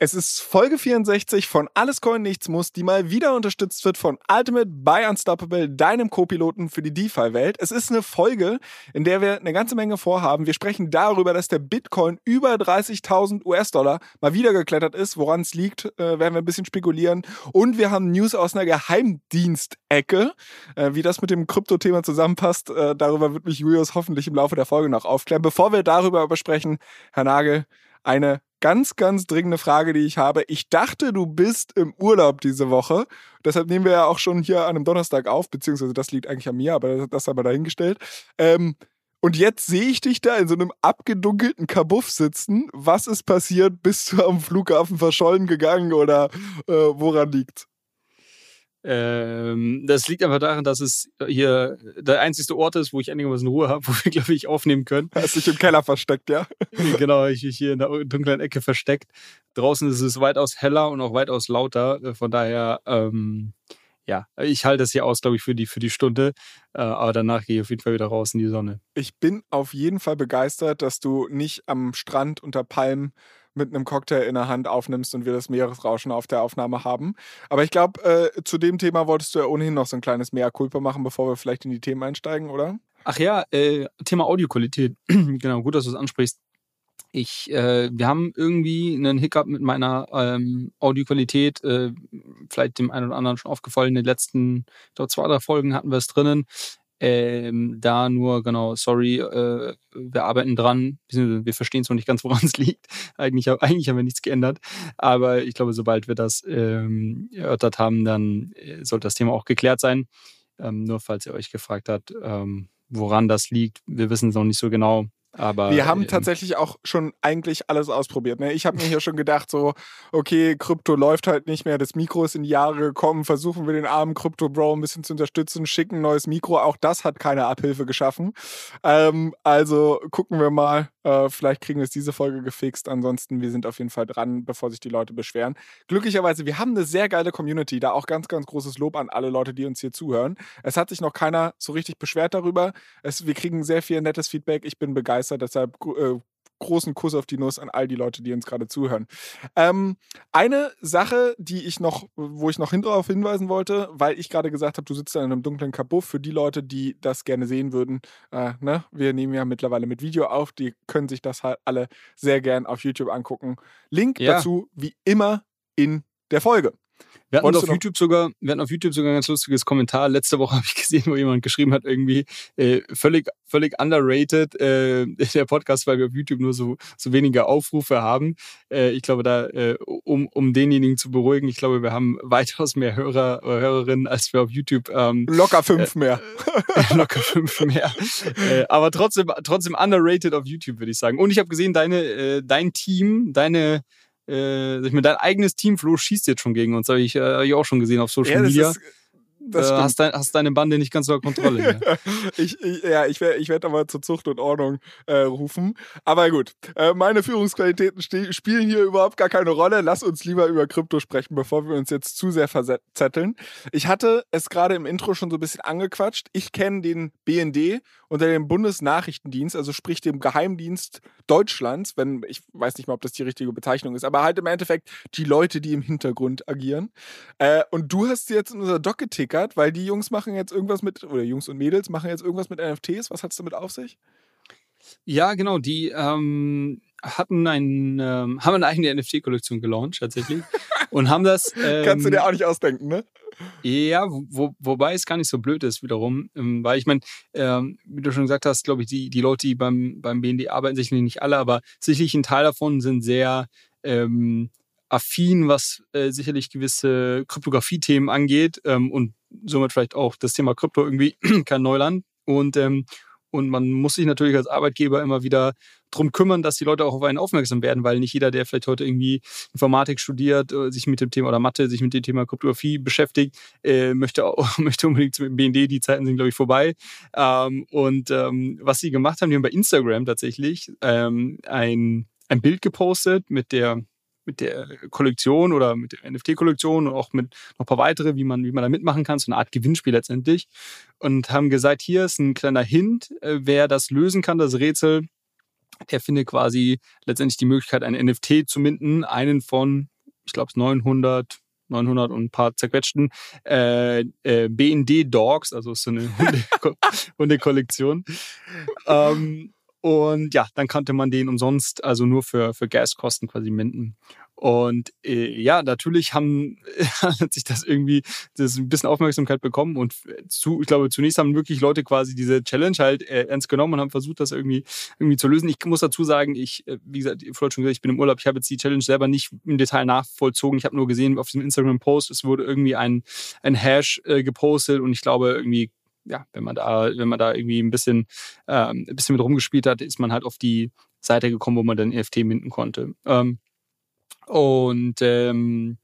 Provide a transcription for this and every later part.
Es ist Folge 64 von Alles Coin Nichts Muss, die mal wieder unterstützt wird von Ultimate by Unstoppable, deinem Co-Piloten für die DeFi-Welt. Es ist eine Folge, in der wir eine ganze Menge vorhaben. Wir sprechen darüber, dass der Bitcoin über 30.000 US-Dollar mal wieder geklettert ist. Woran es liegt, äh, werden wir ein bisschen spekulieren. Und wir haben News aus einer Geheimdienstecke. Äh, wie das mit dem Krypto-Thema zusammenpasst, äh, darüber wird mich Julius hoffentlich im Laufe der Folge noch aufklären. Bevor wir darüber besprechen, Herr Nagel, eine ganz, ganz dringende Frage, die ich habe. Ich dachte, du bist im Urlaub diese Woche. Deshalb nehmen wir ja auch schon hier an einem Donnerstag auf, beziehungsweise das liegt eigentlich an mir, aber das haben wir dahingestellt. Ähm, und jetzt sehe ich dich da in so einem abgedunkelten Kabuff sitzen. Was ist passiert? Bist du am Flughafen verschollen gegangen oder äh, woran liegt's? Ähm, das liegt einfach daran, dass es hier der einzigste Ort ist, wo ich einigermaßen Ruhe habe, wo wir, glaube ich, aufnehmen können. Hast dich im Keller versteckt, ja? genau, ich mich hier in der dunklen Ecke versteckt. Draußen ist es weitaus heller und auch weitaus lauter. Äh, von daher, ähm, ja, ich halte es hier aus, glaube ich, für die, für die Stunde. Äh, aber danach gehe ich auf jeden Fall wieder raus in die Sonne. Ich bin auf jeden Fall begeistert, dass du nicht am Strand unter Palmen mit einem Cocktail in der Hand aufnimmst und wir das Meeresrauschen auf der Aufnahme haben. Aber ich glaube, äh, zu dem Thema wolltest du ja ohnehin noch so ein kleines Mea Culpa machen, bevor wir vielleicht in die Themen einsteigen, oder? Ach ja, äh, Thema Audioqualität. genau, gut, dass du es ansprichst. Ich, äh, wir haben irgendwie einen Hiccup mit meiner ähm, Audioqualität. Äh, vielleicht dem einen oder anderen schon aufgefallen. In den letzten, ich glaube, zwei, drei Folgen hatten wir es drinnen. Ähm, da nur, genau, sorry, äh, wir arbeiten dran. Wir verstehen zwar nicht ganz, woran es liegt. Eigentlich, eigentlich haben wir nichts geändert. Aber ich glaube, sobald wir das ähm, erörtert haben, dann äh, sollte das Thema auch geklärt sein. Ähm, nur falls ihr euch gefragt habt, ähm, woran das liegt. Wir wissen es noch nicht so genau. Aber, wir haben ähm, tatsächlich auch schon eigentlich alles ausprobiert. Ne? Ich habe mir hier schon gedacht, so, okay, Krypto läuft halt nicht mehr, das Mikro ist in die Jahre gekommen, versuchen wir den armen Krypto-Bro ein bisschen zu unterstützen, schicken ein neues Mikro. Auch das hat keine Abhilfe geschaffen. Ähm, also gucken wir mal, äh, vielleicht kriegen wir es diese Folge gefixt. Ansonsten, wir sind auf jeden Fall dran, bevor sich die Leute beschweren. Glücklicherweise, wir haben eine sehr geile Community, da auch ganz, ganz großes Lob an alle Leute, die uns hier zuhören. Es hat sich noch keiner so richtig beschwert darüber. Es, wir kriegen sehr viel nettes Feedback. Ich bin begeistert begeistert. Deshalb äh, großen Kuss auf die Nuss an all die Leute, die uns gerade zuhören. Ähm, eine Sache, die ich noch, wo ich noch darauf hinweisen wollte, weil ich gerade gesagt habe, du sitzt da in einem dunklen Kabuff, für die Leute, die das gerne sehen würden, äh, ne? wir nehmen ja mittlerweile mit Video auf, die können sich das halt alle sehr gern auf YouTube angucken. Link ja. dazu wie immer in der Folge. Wir hatten, auf YouTube sogar, wir hatten auf YouTube sogar ein ganz lustiges Kommentar. Letzte Woche habe ich gesehen, wo jemand geschrieben hat, irgendwie äh, völlig, völlig underrated äh, der Podcast, weil wir auf YouTube nur so, so wenige Aufrufe haben. Äh, ich glaube, da, äh, um, um denjenigen zu beruhigen, ich glaube, wir haben weitaus mehr Hörer oder Hörerinnen, als wir auf YouTube. Ähm, locker fünf äh, mehr. locker fünf mehr. Äh, aber trotzdem, trotzdem underrated auf YouTube, würde ich sagen. Und ich habe gesehen, deine, äh, dein Team, deine äh, ich meine, dein eigenes Team, Flo, schießt jetzt schon gegen uns. Habe ich, äh, hab ich auch schon gesehen auf Social ja, Media. Ist, das äh, hast, dein, hast deine Bande nicht ganz unter Kontrolle. ich, ich, ja, ich werde ich werd aber zur Zucht und Ordnung äh, rufen. Aber gut, äh, meine Führungsqualitäten spielen hier überhaupt gar keine Rolle. Lass uns lieber über Krypto sprechen, bevor wir uns jetzt zu sehr verzetteln. Ich hatte es gerade im Intro schon so ein bisschen angequatscht. Ich kenne den BND unter dem Bundesnachrichtendienst, also sprich dem Geheimdienst Deutschlands, wenn ich weiß nicht mal, ob das die richtige Bezeichnung ist, aber halt im Endeffekt die Leute, die im Hintergrund agieren. Äh, und du hast jetzt in unser Doc getriggert, weil die Jungs machen jetzt irgendwas mit, oder Jungs und Mädels machen jetzt irgendwas mit NFTs. Was hat es damit auf sich? Ja, genau. Die ähm, hatten ein, ähm, haben eine eigene NFT-Kollektion gelauncht tatsächlich und haben das. Ähm, Kannst du dir auch nicht ausdenken, ne? Ja, wo, wobei es gar nicht so blöd ist wiederum, ähm, weil ich meine, ähm, wie du schon gesagt hast, glaube ich, die, die Leute, die beim, beim BND arbeiten, sicherlich nicht alle, aber sicherlich ein Teil davon sind sehr ähm, affin, was äh, sicherlich gewisse Kryptographie-Themen angeht ähm, und somit vielleicht auch das Thema Krypto irgendwie kein Neuland. Und, ähm, Und man muss sich natürlich als Arbeitgeber immer wieder drum kümmern, dass die Leute auch auf einen aufmerksam werden, weil nicht jeder, der vielleicht heute irgendwie Informatik studiert, äh, sich mit dem Thema oder Mathe, sich mit dem Thema Kryptographie beschäftigt, äh, möchte auch, möchte unbedingt zum BND. Die Zeiten sind, glaube ich, vorbei. Ähm, und ähm, was sie gemacht haben, die haben bei Instagram tatsächlich ähm, ein, ein Bild gepostet mit der mit der Kollektion oder mit der NFT-Kollektion und auch mit noch ein paar weitere, wie man, wie man da mitmachen kann, so eine Art Gewinnspiel letztendlich. Und haben gesagt, hier ist ein kleiner Hint, äh, wer das lösen kann, das Rätsel, der findet quasi letztendlich die Möglichkeit, ein NFT zu minden, einen von, ich glaube, 900 900 und ein paar zerquetschten äh, äh, BND Dogs, also so eine Hundekollektion. ähm, und ja, dann konnte man den umsonst, also nur für, für Gaskosten quasi minden. Und äh, ja, natürlich haben, hat sich das irgendwie das ein bisschen Aufmerksamkeit bekommen. Und zu, ich glaube, zunächst haben wirklich Leute quasi diese Challenge halt äh, ernst genommen und haben versucht, das irgendwie, irgendwie zu lösen. Ich muss dazu sagen, ich, äh, wie gesagt, ich schon gesagt, ich bin im Urlaub, ich habe jetzt die Challenge selber nicht im Detail nachvollzogen. Ich habe nur gesehen auf diesem Instagram-Post, es wurde irgendwie ein, ein Hash äh, gepostet und ich glaube, irgendwie ja, wenn man da, wenn man da irgendwie ein bisschen, ähm, ein bisschen mit rumgespielt hat, ist man halt auf die Seite gekommen, wo man dann NFT minden konnte. Ähm, und ähm,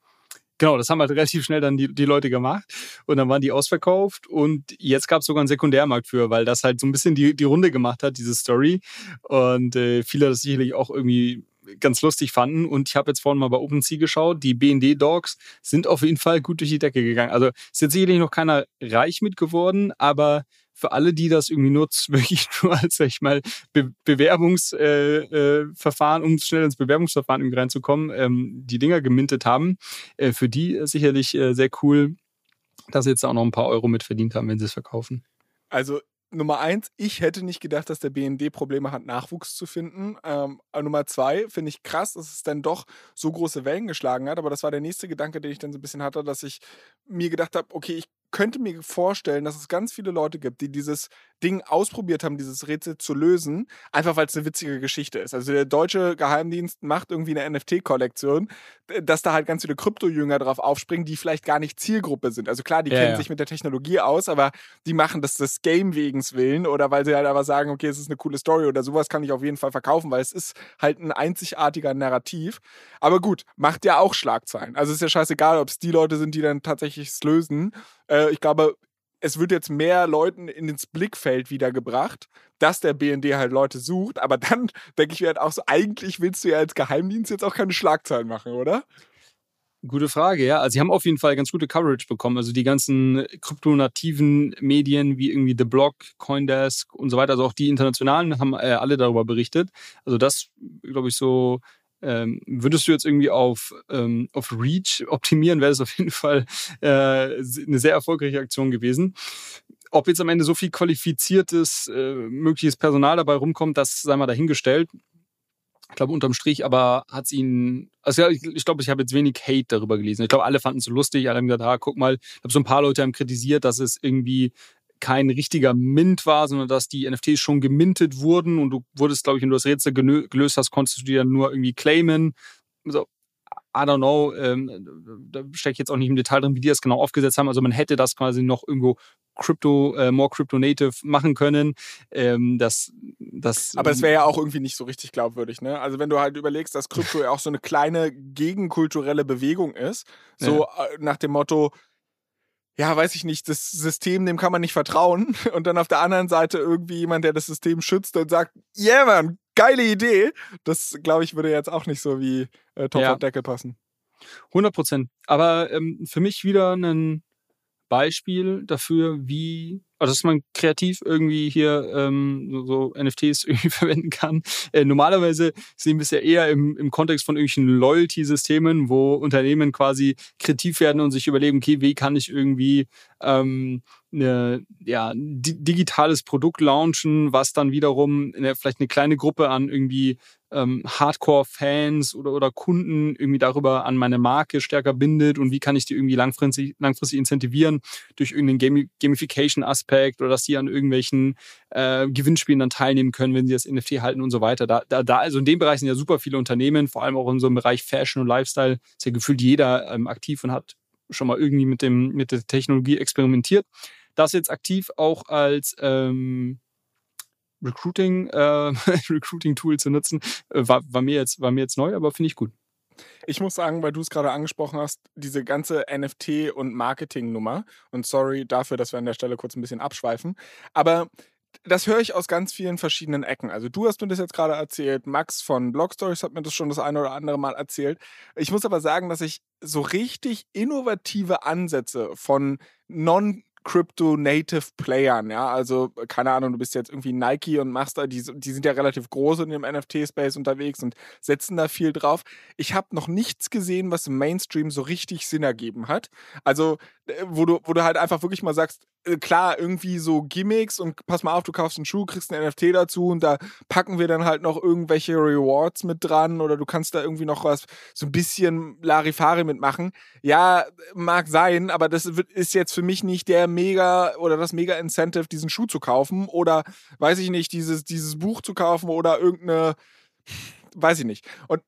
genau, das haben halt relativ schnell dann die, die Leute gemacht und dann waren die ausverkauft und jetzt gab es sogar einen Sekundärmarkt für, weil das halt so ein bisschen die, die Runde gemacht hat, diese Story. Und äh, viele das sicherlich auch irgendwie ganz lustig fanden. Und ich habe jetzt vorhin mal bei OpenSea geschaut. Die BND-Dogs sind auf jeden Fall gut durch die Decke gegangen. Also ist jetzt sicherlich noch keiner reich mit geworden, aber für alle, die das irgendwie nutzen, wirklich nur als, sag ich mal, Be Bewerbungsverfahren, äh, äh, um schnell ins Bewerbungsverfahren irgendwie reinzukommen, ähm, die Dinger gemintet haben, äh, für die sicherlich äh, sehr cool, dass sie jetzt auch noch ein paar Euro mit verdient haben, wenn sie es verkaufen. Also Nummer eins, ich hätte nicht gedacht, dass der BND Probleme hat, Nachwuchs zu finden. Ähm, Nummer zwei, finde ich krass, dass es dann doch so große Wellen geschlagen hat. Aber das war der nächste Gedanke, den ich dann so ein bisschen hatte, dass ich mir gedacht habe, okay, ich könnte mir vorstellen, dass es ganz viele Leute gibt, die dieses Ding ausprobiert haben, dieses Rätsel zu lösen, einfach weil es eine witzige Geschichte ist. Also der deutsche Geheimdienst macht irgendwie eine NFT-Kollektion, dass da halt ganz viele Krypto-Jünger drauf aufspringen, die vielleicht gar nicht Zielgruppe sind. Also klar, die ja, kennen ja. sich mit der Technologie aus, aber die machen das des Game wegens willen oder weil sie halt aber sagen, okay, es ist eine coole Story oder sowas kann ich auf jeden Fall verkaufen, weil es ist halt ein einzigartiger Narrativ. Aber gut, macht ja auch Schlagzeilen. Also ist ja scheißegal, ob es die Leute sind, die dann tatsächlich es lösen äh, ich glaube, es wird jetzt mehr Leuten in ins Blickfeld wiedergebracht, dass der BND halt Leute sucht. Aber dann denke ich mir halt auch so, eigentlich willst du ja als Geheimdienst jetzt auch keine Schlagzeilen machen, oder? Gute Frage, ja. Also sie haben auf jeden Fall ganz gute Coverage bekommen. Also die ganzen kryptonativen Medien wie irgendwie The Block, Coindesk und so weiter, also auch die internationalen haben äh, alle darüber berichtet. Also das, glaube ich, so ähm, würdest du jetzt irgendwie auf, ähm, auf Reach optimieren, wäre das auf jeden Fall äh, eine sehr erfolgreiche Aktion gewesen. Ob jetzt am Ende so viel qualifiziertes, äh, mögliches Personal dabei rumkommt, das sei mal dahingestellt. Ich glaube, unterm Strich aber hat es ihn, also ja, ich, ich glaube, ich habe jetzt wenig Hate darüber gelesen. Ich glaube, alle fanden es so lustig, alle haben gesagt, ah, guck mal, ich glaube, so ein paar Leute haben kritisiert, dass es irgendwie kein richtiger Mint war, sondern dass die NFTs schon gemintet wurden und du wurdest, glaube ich, wenn du das Rätsel gelöst hast, konntest du die dann nur irgendwie claimen. So, I don't know, ähm, da stecke ich jetzt auch nicht im Detail drin, wie die das genau aufgesetzt haben. Also man hätte das quasi noch irgendwo Crypto, äh, more Crypto Native machen können. Ähm, das, das, Aber es wäre ja auch irgendwie nicht so richtig glaubwürdig, ne? Also wenn du halt überlegst, dass Krypto ja auch so eine kleine gegenkulturelle Bewegung ist, so ja. Äh, nach dem Motto, ja, weiß ich nicht, das System, dem kann man nicht vertrauen. Und dann auf der anderen Seite irgendwie jemand, der das System schützt und sagt, yeah, man, geile Idee. Das, glaube ich, würde jetzt auch nicht so wie äh, Top ja. Deckel passen. 100 Prozent. Aber ähm, für mich wieder ein Beispiel dafür, wie also dass man kreativ irgendwie hier ähm, so, NFTs irgendwie verwenden kann. Äh, normalerweise sehen wir es ja eher im, im Kontext von irgendwelchen Loyalty-Systemen, wo Unternehmen quasi kreativ werden und sich überlegen, okay, wie kann ich irgendwie ähm, eine, ja, digitales Produkt launchen, was dann wiederum eine, vielleicht eine kleine Gruppe an irgendwie ähm, Hardcore-Fans oder, oder Kunden irgendwie darüber an meine Marke stärker bindet und wie kann ich die irgendwie langfristig, langfristig incentivieren durch irgendeinen Gamification-Aspekt oder dass die an irgendwelchen äh, Gewinnspielen dann teilnehmen können, wenn sie das NFT halten und so weiter. Da, da, da, also in dem Bereich sind ja super viele Unternehmen, vor allem auch in so einem Bereich Fashion und Lifestyle, ist ja gefühlt jeder ähm, aktiv und hat schon mal irgendwie mit, dem, mit der Technologie experimentiert. Das jetzt aktiv auch als ähm, Recruiting, äh, Recruiting-Tool zu nutzen, äh, war, war, mir jetzt, war mir jetzt neu, aber finde ich gut. Ich muss sagen, weil du es gerade angesprochen hast, diese ganze NFT- und Marketing-Nummer, und sorry dafür, dass wir an der Stelle kurz ein bisschen abschweifen, aber das höre ich aus ganz vielen verschiedenen Ecken. Also du hast mir das jetzt gerade erzählt, Max von Blog Stories hat mir das schon das eine oder andere Mal erzählt. Ich muss aber sagen, dass ich so richtig innovative Ansätze von non Crypto-Native Playern, ja, also keine Ahnung, du bist jetzt irgendwie Nike und machst da, die, die sind ja relativ groß in dem NFT-Space unterwegs und setzen da viel drauf. Ich habe noch nichts gesehen, was im Mainstream so richtig Sinn ergeben hat. Also, äh, wo du, wo du halt einfach wirklich mal sagst, klar, irgendwie so Gimmicks und pass mal auf, du kaufst einen Schuh, kriegst einen NFT dazu und da packen wir dann halt noch irgendwelche Rewards mit dran oder du kannst da irgendwie noch was, so ein bisschen Larifari mitmachen. Ja, mag sein, aber das ist jetzt für mich nicht der mega oder das mega Incentive, diesen Schuh zu kaufen oder weiß ich nicht, dieses, dieses Buch zu kaufen oder irgendeine, weiß ich nicht. Und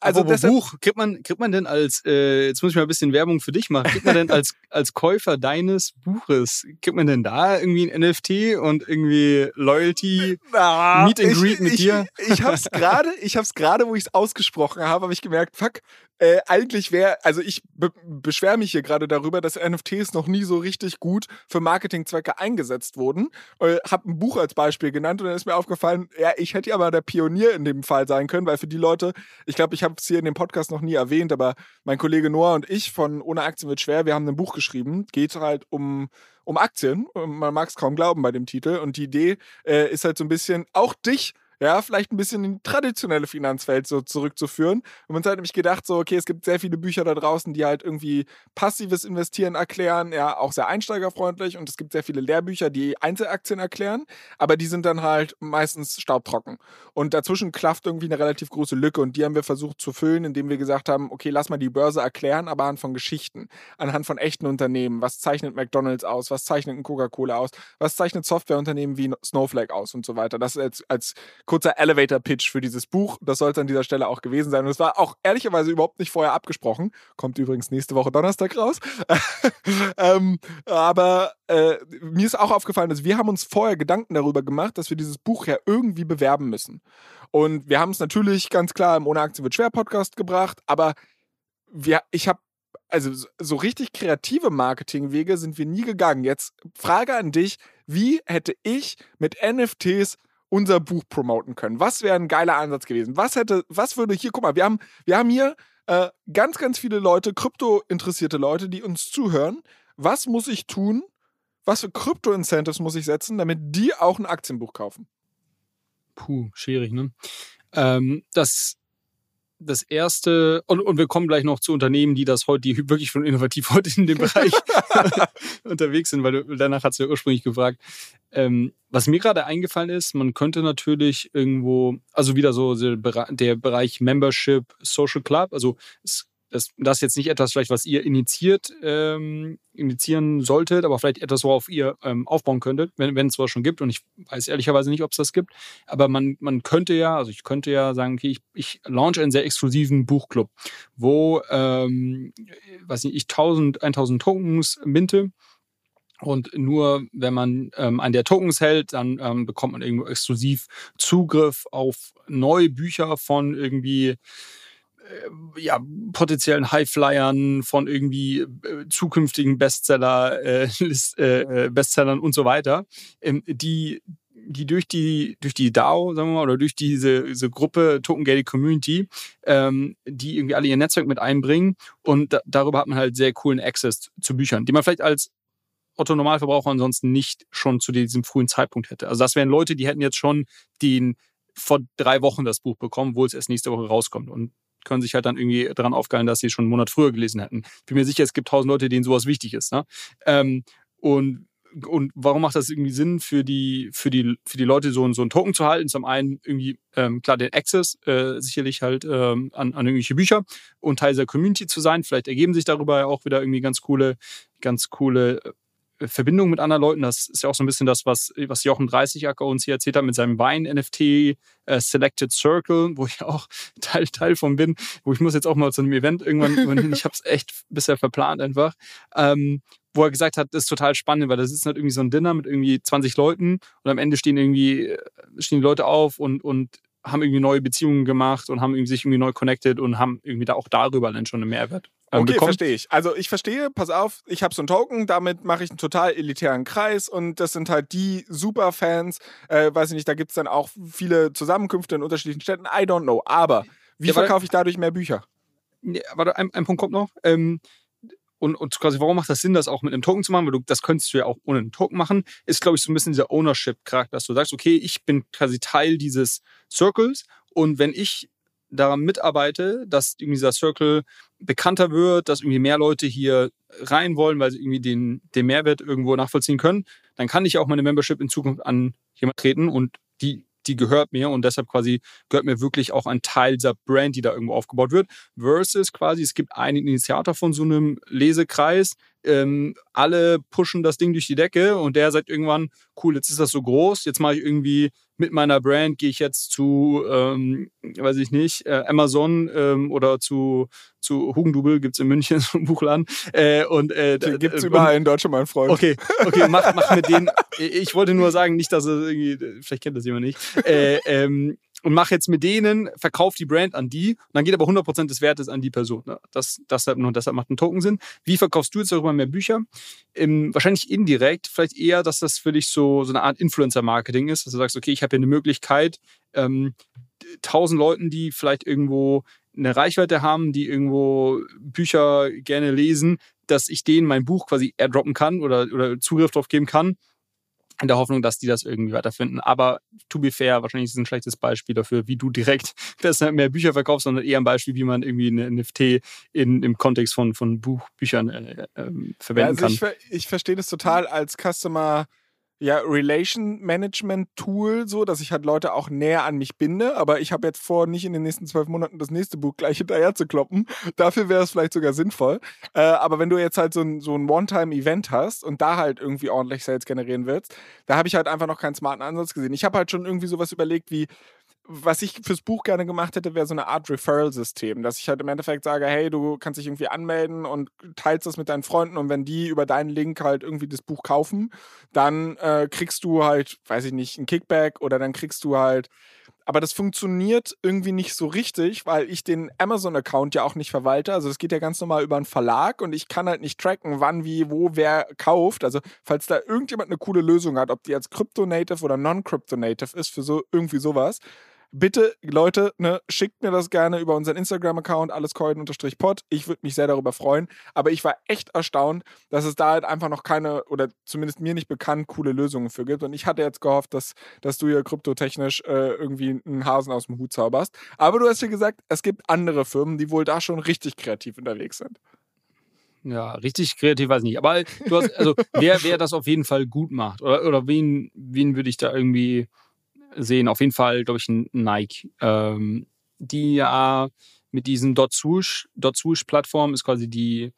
also das Buch, kriegt man, kriegt man denn als, äh, jetzt muss ich mal ein bisschen Werbung für dich machen, kriegt man denn als, als Käufer deines Buches, kriegt man denn da irgendwie ein NFT und irgendwie Loyalty, ah, Meet and Greet mit ich, dir? Ich, ich hab's gerade, ich hab's gerade, wo ich es ausgesprochen habe, habe ich gemerkt, fuck, äh, eigentlich wäre, also ich be beschwere mich hier gerade darüber, dass NFTs noch nie so richtig gut für Marketingzwecke eingesetzt wurden. Äh, hab ein Buch als Beispiel genannt und dann ist mir aufgefallen, ja, ich hätte ja aber der Pionier in dem Fall sein können, weil für die Leute, ich glaube, ich habe es hier in dem Podcast noch nie erwähnt, aber mein Kollege Noah und ich von Ohne Aktien wird schwer, wir haben ein Buch geschrieben, geht halt um um Aktien. Man mag es kaum glauben bei dem Titel. Und die Idee äh, ist halt so ein bisschen, auch dich ja, vielleicht ein bisschen in die traditionelle Finanzwelt so zurückzuführen. Und uns hat nämlich gedacht, so, okay, es gibt sehr viele Bücher da draußen, die halt irgendwie passives Investieren erklären, ja, auch sehr einsteigerfreundlich. Und es gibt sehr viele Lehrbücher, die Einzelaktien erklären, aber die sind dann halt meistens staubtrocken. Und dazwischen klafft irgendwie eine relativ große Lücke. Und die haben wir versucht zu füllen, indem wir gesagt haben, okay, lass mal die Börse erklären, aber anhand von Geschichten, anhand von echten Unternehmen. Was zeichnet McDonalds aus? Was zeichnet ein Coca-Cola aus? Was zeichnet Softwareunternehmen wie Snowflake aus und so weiter? Das als, als kurzer Elevator-Pitch für dieses Buch. Das sollte an dieser Stelle auch gewesen sein. Und es war auch ehrlicherweise überhaupt nicht vorher abgesprochen. Kommt übrigens nächste Woche Donnerstag raus. ähm, aber äh, mir ist auch aufgefallen, dass wir haben uns vorher Gedanken darüber gemacht, dass wir dieses Buch ja irgendwie bewerben müssen. Und wir haben es natürlich ganz klar im Ohne Aktien wird schwer Podcast gebracht, aber wir, ich habe also so richtig kreative Marketingwege sind wir nie gegangen. Jetzt Frage an dich, wie hätte ich mit NFTs unser Buch promoten können. Was wäre ein geiler Ansatz gewesen? Was hätte, was würde hier, guck mal, wir haben, wir haben hier äh, ganz, ganz viele Leute, Krypto-interessierte Leute, die uns zuhören. Was muss ich tun? Was für Krypto-Incentives muss ich setzen, damit die auch ein Aktienbuch kaufen? Puh, schwierig, ne? Ähm, das das erste, und, und wir kommen gleich noch zu Unternehmen, die das heute, die wirklich schon innovativ heute in dem Bereich unterwegs sind, weil du, danach hast du ja ursprünglich gefragt. Ähm, was mir gerade eingefallen ist, man könnte natürlich irgendwo, also wieder so der Bereich Membership, Social Club, also es das, das jetzt nicht etwas vielleicht, was ihr initiiert, ähm, initiieren solltet, aber vielleicht etwas, worauf ihr ähm, aufbauen könntet, wenn, wenn es sowas schon gibt. Und ich weiß ehrlicherweise nicht, ob es das gibt. Aber man, man könnte ja, also ich könnte ja sagen, okay, ich, ich launch einen sehr exklusiven Buchclub, wo, ähm, weiß nicht, ich 1000, 1000 Tokens minte. Und nur wenn man ähm, einen der Tokens hält, dann ähm, bekommt man irgendwo exklusiv Zugriff auf neue Bücher von irgendwie ja, potenziellen Highflyern von irgendwie äh, zukünftigen Bestseller, äh, List, äh, äh, Bestsellern und so weiter, ähm, die die durch die durch die DAO, sagen wir mal, oder durch diese, diese Gruppe Token Gated Community, ähm, die irgendwie alle ihr Netzwerk mit einbringen und da, darüber hat man halt sehr coolen Access zu Büchern, die man vielleicht als Otto Normalverbraucher ansonsten nicht schon zu diesem frühen Zeitpunkt hätte. Also das wären Leute, die hätten jetzt schon den vor drei Wochen das Buch bekommen, wo es erst nächste Woche rauskommt. Und können sich halt dann irgendwie daran aufgeilen, dass sie schon einen Monat früher gelesen hätten. Ich bin mir sicher, es gibt tausend Leute, denen sowas wichtig ist. Ne? Ähm, und und warum macht das irgendwie Sinn für die, für die, für die Leute, so, so einen Token zu halten? Zum einen irgendwie, ähm, klar, den Access, äh, sicherlich halt ähm, an, an irgendwelche Bücher und Teil der Community zu sein. Vielleicht ergeben sich darüber ja auch wieder irgendwie ganz coole, ganz coole Verbindung mit anderen Leuten. Das ist ja auch so ein bisschen das, was, was Jochen 30 Acker uns hier erzählt hat mit seinem Wein-NFT äh, Selected Circle, wo ich auch Teil, Teil von bin, wo ich muss jetzt auch mal zu einem Event irgendwann, ich habe es echt bisher verplant einfach. Ähm, wo er gesagt hat, das ist total spannend, weil da sitzt halt irgendwie so ein Dinner mit irgendwie 20 Leuten und am Ende stehen irgendwie äh, stehen die Leute auf und, und haben irgendwie neue Beziehungen gemacht und haben irgendwie sich irgendwie neu connected und haben irgendwie da auch darüber dann schon einen Mehrwert. Ähm, okay, verstehe ich. Also ich verstehe, pass auf, ich habe so einen Token, damit mache ich einen total elitären Kreis und das sind halt die Superfans. Äh, weiß ich nicht, da gibt es dann auch viele Zusammenkünfte in unterschiedlichen Städten. I don't know. Aber wie ja, verkaufe ich dadurch mehr Bücher? Ja, warte, ein, ein Punkt kommt noch. Ähm, und, und quasi, warum macht das Sinn, das auch mit einem Token zu machen? Weil du, das könntest du ja auch ohne einen Token machen. Ist, glaube ich, so ein bisschen dieser Ownership-Charakter, dass du sagst, okay, ich bin quasi Teil dieses Circles und wenn ich daran mitarbeite, dass irgendwie dieser Circle bekannter wird, dass irgendwie mehr Leute hier rein wollen, weil sie irgendwie den, den Mehrwert irgendwo nachvollziehen können, dann kann ich auch meine Membership in Zukunft an jemand treten und die die gehört mir und deshalb quasi gehört mir wirklich auch ein Teil dieser Brand, die da irgendwo aufgebaut wird. Versus quasi, es gibt einen Initiator von so einem Lesekreis, ähm, alle pushen das Ding durch die Decke und der sagt irgendwann, cool, jetzt ist das so groß, jetzt mache ich irgendwie mit meiner Brand, gehe ich jetzt zu, ähm, weiß ich nicht, äh, Amazon ähm, oder zu, zu Hugendubel, gibt es in München so einen Buchladen. Äh, und, äh, gibt es überall in Deutschland, mein Freund. Okay, okay, mach, mach mit denen. Ich wollte nur sagen, nicht, dass er irgendwie, vielleicht kennt das jemand nicht. Äh, ähm, und mache jetzt mit denen, verkaufe die Brand an die und dann geht aber 100% des Wertes an die Person. Ne? Das, deshalb, nur deshalb macht ein Token Sinn. Wie verkaufst du jetzt darüber mehr Bücher? Ähm, wahrscheinlich indirekt, vielleicht eher, dass das für dich so, so eine Art Influencer-Marketing ist, dass du sagst, okay, ich habe hier eine Möglichkeit, ähm, tausend Leuten, die vielleicht irgendwo eine Reichweite haben, die irgendwo Bücher gerne lesen, dass ich denen mein Buch quasi airdroppen kann oder, oder Zugriff drauf geben kann in der Hoffnung, dass die das irgendwie weiterfinden. Aber to be fair, wahrscheinlich ist es ein schlechtes Beispiel dafür, wie du direkt besser mehr Bücher verkaufst, sondern eher ein Beispiel, wie man irgendwie eine NFT in, im Kontext von, von Buchbüchern äh, äh, verwenden ja, also kann. Ich, ich verstehe das total als Customer ja, Relation Management Tool, so, dass ich halt Leute auch näher an mich binde. Aber ich habe jetzt vor, nicht in den nächsten zwölf Monaten das nächste Buch gleich hinterher zu kloppen. Dafür wäre es vielleicht sogar sinnvoll. Äh, aber wenn du jetzt halt so ein, so ein One-Time-Event hast und da halt irgendwie ordentlich Sales generieren willst, da habe ich halt einfach noch keinen smarten Ansatz gesehen. Ich habe halt schon irgendwie sowas überlegt wie, was ich fürs Buch gerne gemacht hätte, wäre so eine Art Referral-System, dass ich halt im Endeffekt sage, hey, du kannst dich irgendwie anmelden und teilst das mit deinen Freunden und wenn die über deinen Link halt irgendwie das Buch kaufen, dann äh, kriegst du halt, weiß ich nicht, ein Kickback oder dann kriegst du halt aber das funktioniert irgendwie nicht so richtig, weil ich den Amazon-Account ja auch nicht verwalte. Also es geht ja ganz normal über einen Verlag und ich kann halt nicht tracken, wann, wie, wo, wer kauft. Also falls da irgendjemand eine coole Lösung hat, ob die jetzt Crypto-Native oder Non-Crypto-Native ist für so irgendwie sowas, bitte, Leute, ne, schickt mir das gerne über unseren Instagram-Account, allescoin-pod. Ich würde mich sehr darüber freuen. Aber ich war echt erstaunt, dass es da halt einfach noch keine, oder zumindest mir nicht bekannt, coole Lösungen für gibt. Und ich hatte jetzt gehofft, dass, dass du hier kryptotechnisch äh, irgendwie einen Hasen aus dem Hut zauberst. Aber du hast ja gesagt, es gibt andere Firmen, die wohl da schon richtig kreativ unterwegs sind. Ja, richtig kreativ weiß ich nicht. Aber du hast, also wer, wer das auf jeden Fall gut macht, oder, oder wen, wen würde ich da irgendwie sehen. Auf jeden Fall, glaube ich, ein Nike. Ähm, die ja mit diesen Dot Swoosh, Dot Swoosh Plattform ist quasi die,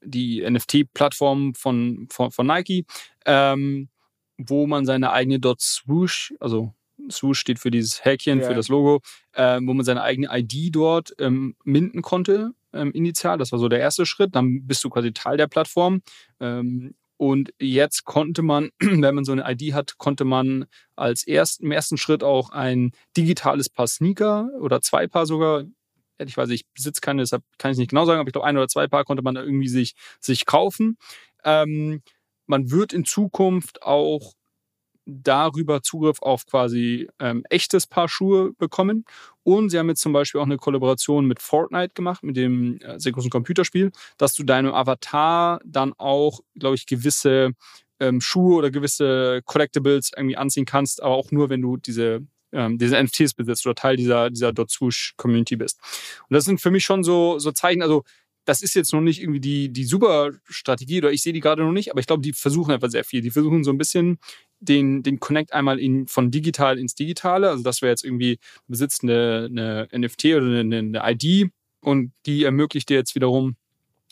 die NFT-Plattform von, von, von Nike, ähm, wo man seine eigene Dot Swoosh, also Swoosh steht für dieses Häkchen, yeah. für das Logo, äh, wo man seine eigene ID dort ähm, minden konnte, ähm, initial. Das war so der erste Schritt. Dann bist du quasi Teil der Plattform. Ähm, und jetzt konnte man, wenn man so eine ID hat, konnte man als erst, im ersten Schritt auch ein digitales Paar Sneaker oder zwei Paar sogar, ich weiß, ich besitze keine, deshalb kann ich nicht genau sagen, aber ich glaube, ein oder zwei Paar konnte man da irgendwie sich, sich kaufen. Ähm, man wird in Zukunft auch darüber Zugriff auf quasi ähm, echtes Paar Schuhe bekommen. Und sie haben jetzt zum Beispiel auch eine Kollaboration mit Fortnite gemacht, mit dem äh, sehr großen Computerspiel, dass du deinem Avatar dann auch, glaube ich, gewisse ähm, Schuhe oder gewisse Collectibles irgendwie anziehen kannst, aber auch nur, wenn du diese ähm, diese NFTs besitzt oder Teil dieser, dieser Dot Community bist. Und das sind für mich schon so, so Zeichen, also das ist jetzt noch nicht irgendwie die, die super Strategie oder ich sehe die gerade noch nicht, aber ich glaube, die versuchen einfach sehr viel. Die versuchen so ein bisschen den, den Connect einmal in, von digital ins Digitale. Also, dass wir jetzt irgendwie besitzt eine, eine NFT oder eine, eine ID und die ermöglicht dir jetzt wiederum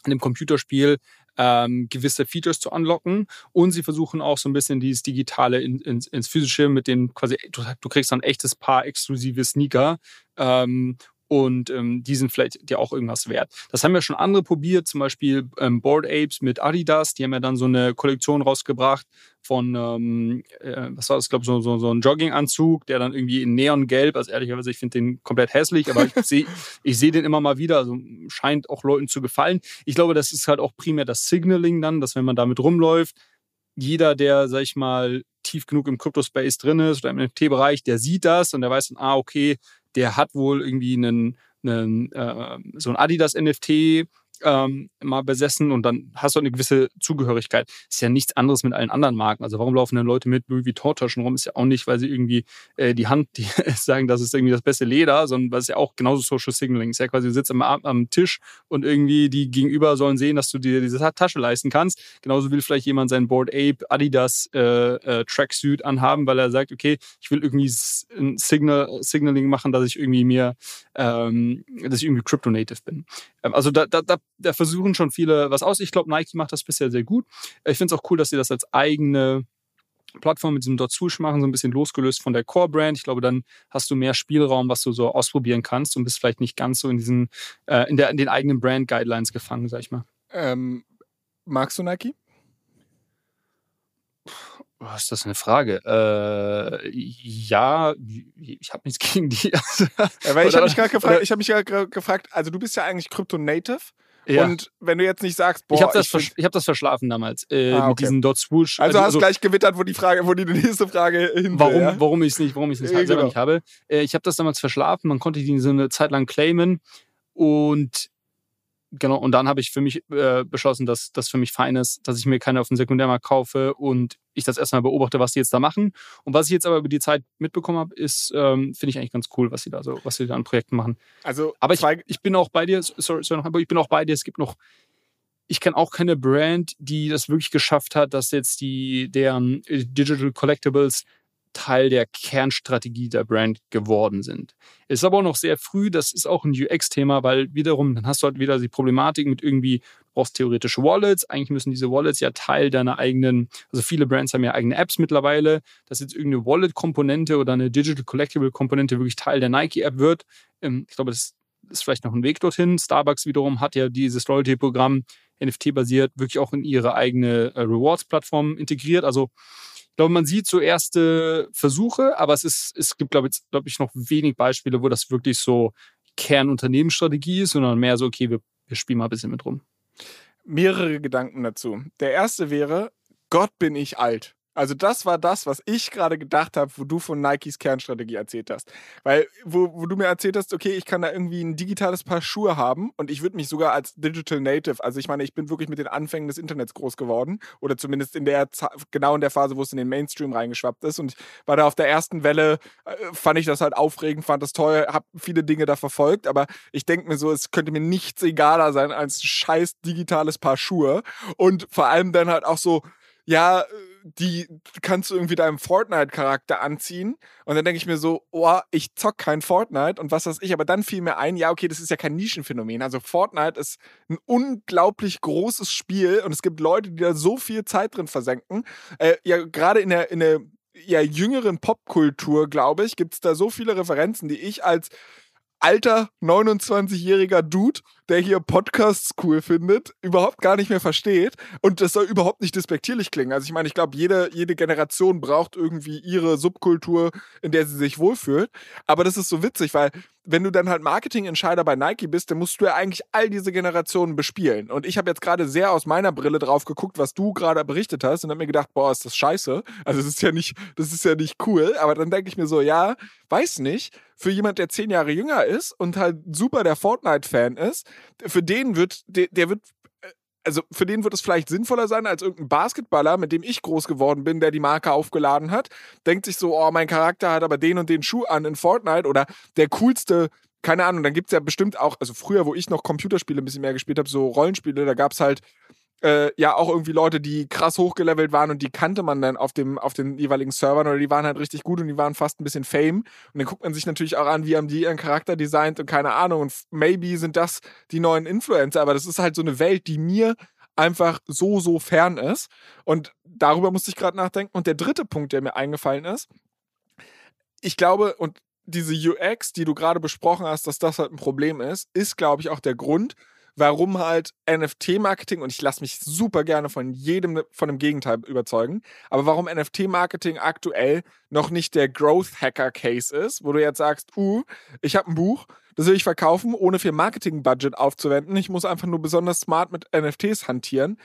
in dem Computerspiel ähm, gewisse Features zu unlocken und sie versuchen auch so ein bisschen dieses Digitale in, in, ins Physische mit den quasi, du, du kriegst dann ein echtes Paar exklusive Sneaker ähm, und ähm, die sind vielleicht dir auch irgendwas wert. Das haben ja schon andere probiert, zum Beispiel ähm, Board Apes mit Adidas, die haben ja dann so eine Kollektion rausgebracht von, ähm, äh, was war das, ich glaube, so, so, so ein Jogginganzug, der dann irgendwie in Neongelb, also ehrlicherweise, ich finde den komplett hässlich, aber ich sehe ich seh den immer mal wieder, also scheint auch Leuten zu gefallen. Ich glaube, das ist halt auch primär das Signaling dann, dass wenn man damit rumläuft, jeder, der, sag ich mal, tief genug im Crypto-Space drin ist oder im NFT-Bereich, der sieht das und der weiß dann, ah, okay, der hat wohl irgendwie einen, einen äh, so ein Adidas NFT ähm, mal besessen und dann hast du eine gewisse Zugehörigkeit. Ist ja nichts anderes mit allen anderen Marken. Also warum laufen denn Leute mit Louis Vuitton-Taschen rum? Ist ja auch nicht, weil sie irgendwie äh, die Hand die sagen, das ist irgendwie das beste Leder, sondern weil es ja auch genauso Social Signaling ist. Ja quasi, du sitzt am, am Tisch und irgendwie die Gegenüber sollen sehen, dass du dir diese Tasche leisten kannst. Genauso will vielleicht jemand seinen Board Ape Adidas äh, äh, Tracksuit anhaben, weil er sagt, okay, ich will irgendwie ein Signal, Signaling machen, dass ich irgendwie mir, ähm, dass ich irgendwie Crypto-Native bin. Ähm, also da, da, da da versuchen schon viele was aus. Ich glaube, Nike macht das bisher sehr gut. Ich finde es auch cool, dass sie das als eigene Plattform mit diesem Dot Swoosh machen, so ein bisschen losgelöst von der Core-Brand. Ich glaube, dann hast du mehr Spielraum, was du so ausprobieren kannst und bist vielleicht nicht ganz so in diesen, äh, in, der, in den eigenen Brand-Guidelines gefangen, sag ich mal. Ähm, magst du Nike? Was ist das eine Frage? Äh, ja, ich habe nichts gegen die. ja, weil ich habe mich gerade gefragt, ich habe mich gerade gefragt, also du bist ja eigentlich Crypto-Native. Ja. Und wenn du jetzt nicht sagst, boah, ich habe das, ich, ich hab das verschlafen damals äh, ah, okay. mit diesem Dot Swoosh. Also, also hast du gleich gewittert, wo die Frage, wo die nächste Frage hin Warum, ja? warum ich es nicht, warum ich es nicht, selber genau. nicht habe. Äh, ich habe das damals verschlafen. Man konnte die so eine Zeit lang claimen und genau, und dann habe ich für mich äh, beschlossen, dass das für mich fein ist, dass ich mir keine auf dem Sekundärmarkt kaufe und ich das erstmal beobachte, was die jetzt da machen. Und was ich jetzt aber über die Zeit mitbekommen habe, ist, ähm, finde ich eigentlich ganz cool, was sie da so, was sie da an Projekten machen. Also, aber ich, ich bin auch bei dir, sorry, sorry, aber ich bin auch bei dir, es gibt noch ich kenne auch keine Brand, die das wirklich geschafft hat, dass jetzt die deren Digital Collectibles Teil der Kernstrategie der Brand geworden sind. Ist aber auch noch sehr früh, das ist auch ein UX-Thema, weil wiederum, dann hast du halt wieder die Problematik mit irgendwie, du brauchst theoretische Wallets, eigentlich müssen diese Wallets ja Teil deiner eigenen, also viele Brands haben ja eigene Apps mittlerweile, dass jetzt irgendeine Wallet-Komponente oder eine Digital Collectible-Komponente wirklich Teil der Nike-App wird. Ähm, ich glaube, das ist vielleicht noch ein Weg dorthin. Starbucks wiederum hat ja dieses Loyalty-Programm NFT-basiert wirklich auch in ihre eigene äh, Rewards-Plattform integriert. Also glaube, man sieht so erste Versuche, aber es ist, es gibt, glaube ich, glaub ich, noch wenig Beispiele, wo das wirklich so Kernunternehmensstrategie ist, sondern mehr so, okay, wir, wir spielen mal ein bisschen mit rum. Mehrere Gedanken dazu. Der erste wäre, Gott bin ich alt. Also das war das, was ich gerade gedacht habe, wo du von Nikes Kernstrategie erzählt hast. Weil, wo, wo du mir erzählt hast, okay, ich kann da irgendwie ein digitales Paar Schuhe haben und ich würde mich sogar als Digital Native, also ich meine, ich bin wirklich mit den Anfängen des Internets groß geworden oder zumindest in der, genau in der Phase, wo es in den Mainstream reingeschwappt ist und war da auf der ersten Welle, äh, fand ich das halt aufregend, fand das toll, habe viele Dinge da verfolgt, aber ich denke mir so, es könnte mir nichts egaler sein als scheiß digitales Paar Schuhe und vor allem dann halt auch so, ja, die kannst du irgendwie deinem Fortnite-Charakter anziehen. Und dann denke ich mir so, oh, ich zock kein Fortnite und was weiß ich. Aber dann fiel mir ein, ja, okay, das ist ja kein Nischenphänomen. Also Fortnite ist ein unglaublich großes Spiel und es gibt Leute, die da so viel Zeit drin versenken. Äh, ja, gerade in der, in der ja, jüngeren Popkultur, glaube ich, gibt es da so viele Referenzen, die ich als alter 29-jähriger Dude, der hier Podcasts cool findet, überhaupt gar nicht mehr versteht. Und das soll überhaupt nicht despektierlich klingen. Also ich meine, ich glaube, jede, jede Generation braucht irgendwie ihre Subkultur, in der sie sich wohlfühlt. Aber das ist so witzig, weil wenn du dann halt Marketingentscheider bei Nike bist, dann musst du ja eigentlich all diese Generationen bespielen. Und ich habe jetzt gerade sehr aus meiner Brille drauf geguckt, was du gerade berichtet hast und habe mir gedacht, boah, ist das scheiße. Also das ist ja nicht, das ist ja nicht cool. Aber dann denke ich mir so, ja, weiß nicht. Für jemand, der zehn Jahre jünger ist und halt super der Fortnite-Fan ist, für den wird, der, der wird also für den wird es vielleicht sinnvoller sein als irgendein Basketballer, mit dem ich groß geworden bin, der die Marke aufgeladen hat, denkt sich so, oh, mein Charakter hat aber den und den Schuh an in Fortnite oder der coolste keine Ahnung, dann gibt es ja bestimmt auch, also früher, wo ich noch Computerspiele ein bisschen mehr gespielt habe, so Rollenspiele, da gab es halt äh, ja auch irgendwie Leute, die krass hochgelevelt waren und die kannte man dann auf, dem, auf den jeweiligen Servern oder die waren halt richtig gut und die waren fast ein bisschen Fame. Und dann guckt man sich natürlich auch an, wie haben die ihren Charakter designt und keine Ahnung. Und maybe sind das die neuen Influencer, aber das ist halt so eine Welt, die mir einfach so, so fern ist. Und darüber musste ich gerade nachdenken. Und der dritte Punkt, der mir eingefallen ist, ich glaube, und diese UX, die du gerade besprochen hast, dass das halt ein Problem ist, ist, glaube ich, auch der Grund, warum halt NFT-Marketing, und ich lasse mich super gerne von jedem von dem Gegenteil überzeugen, aber warum NFT-Marketing aktuell noch nicht der Growth-Hacker-Case ist, wo du jetzt sagst, uh, ich habe ein Buch, das will ich verkaufen, ohne viel Marketing-Budget aufzuwenden. Ich muss einfach nur besonders smart mit NFTs hantieren.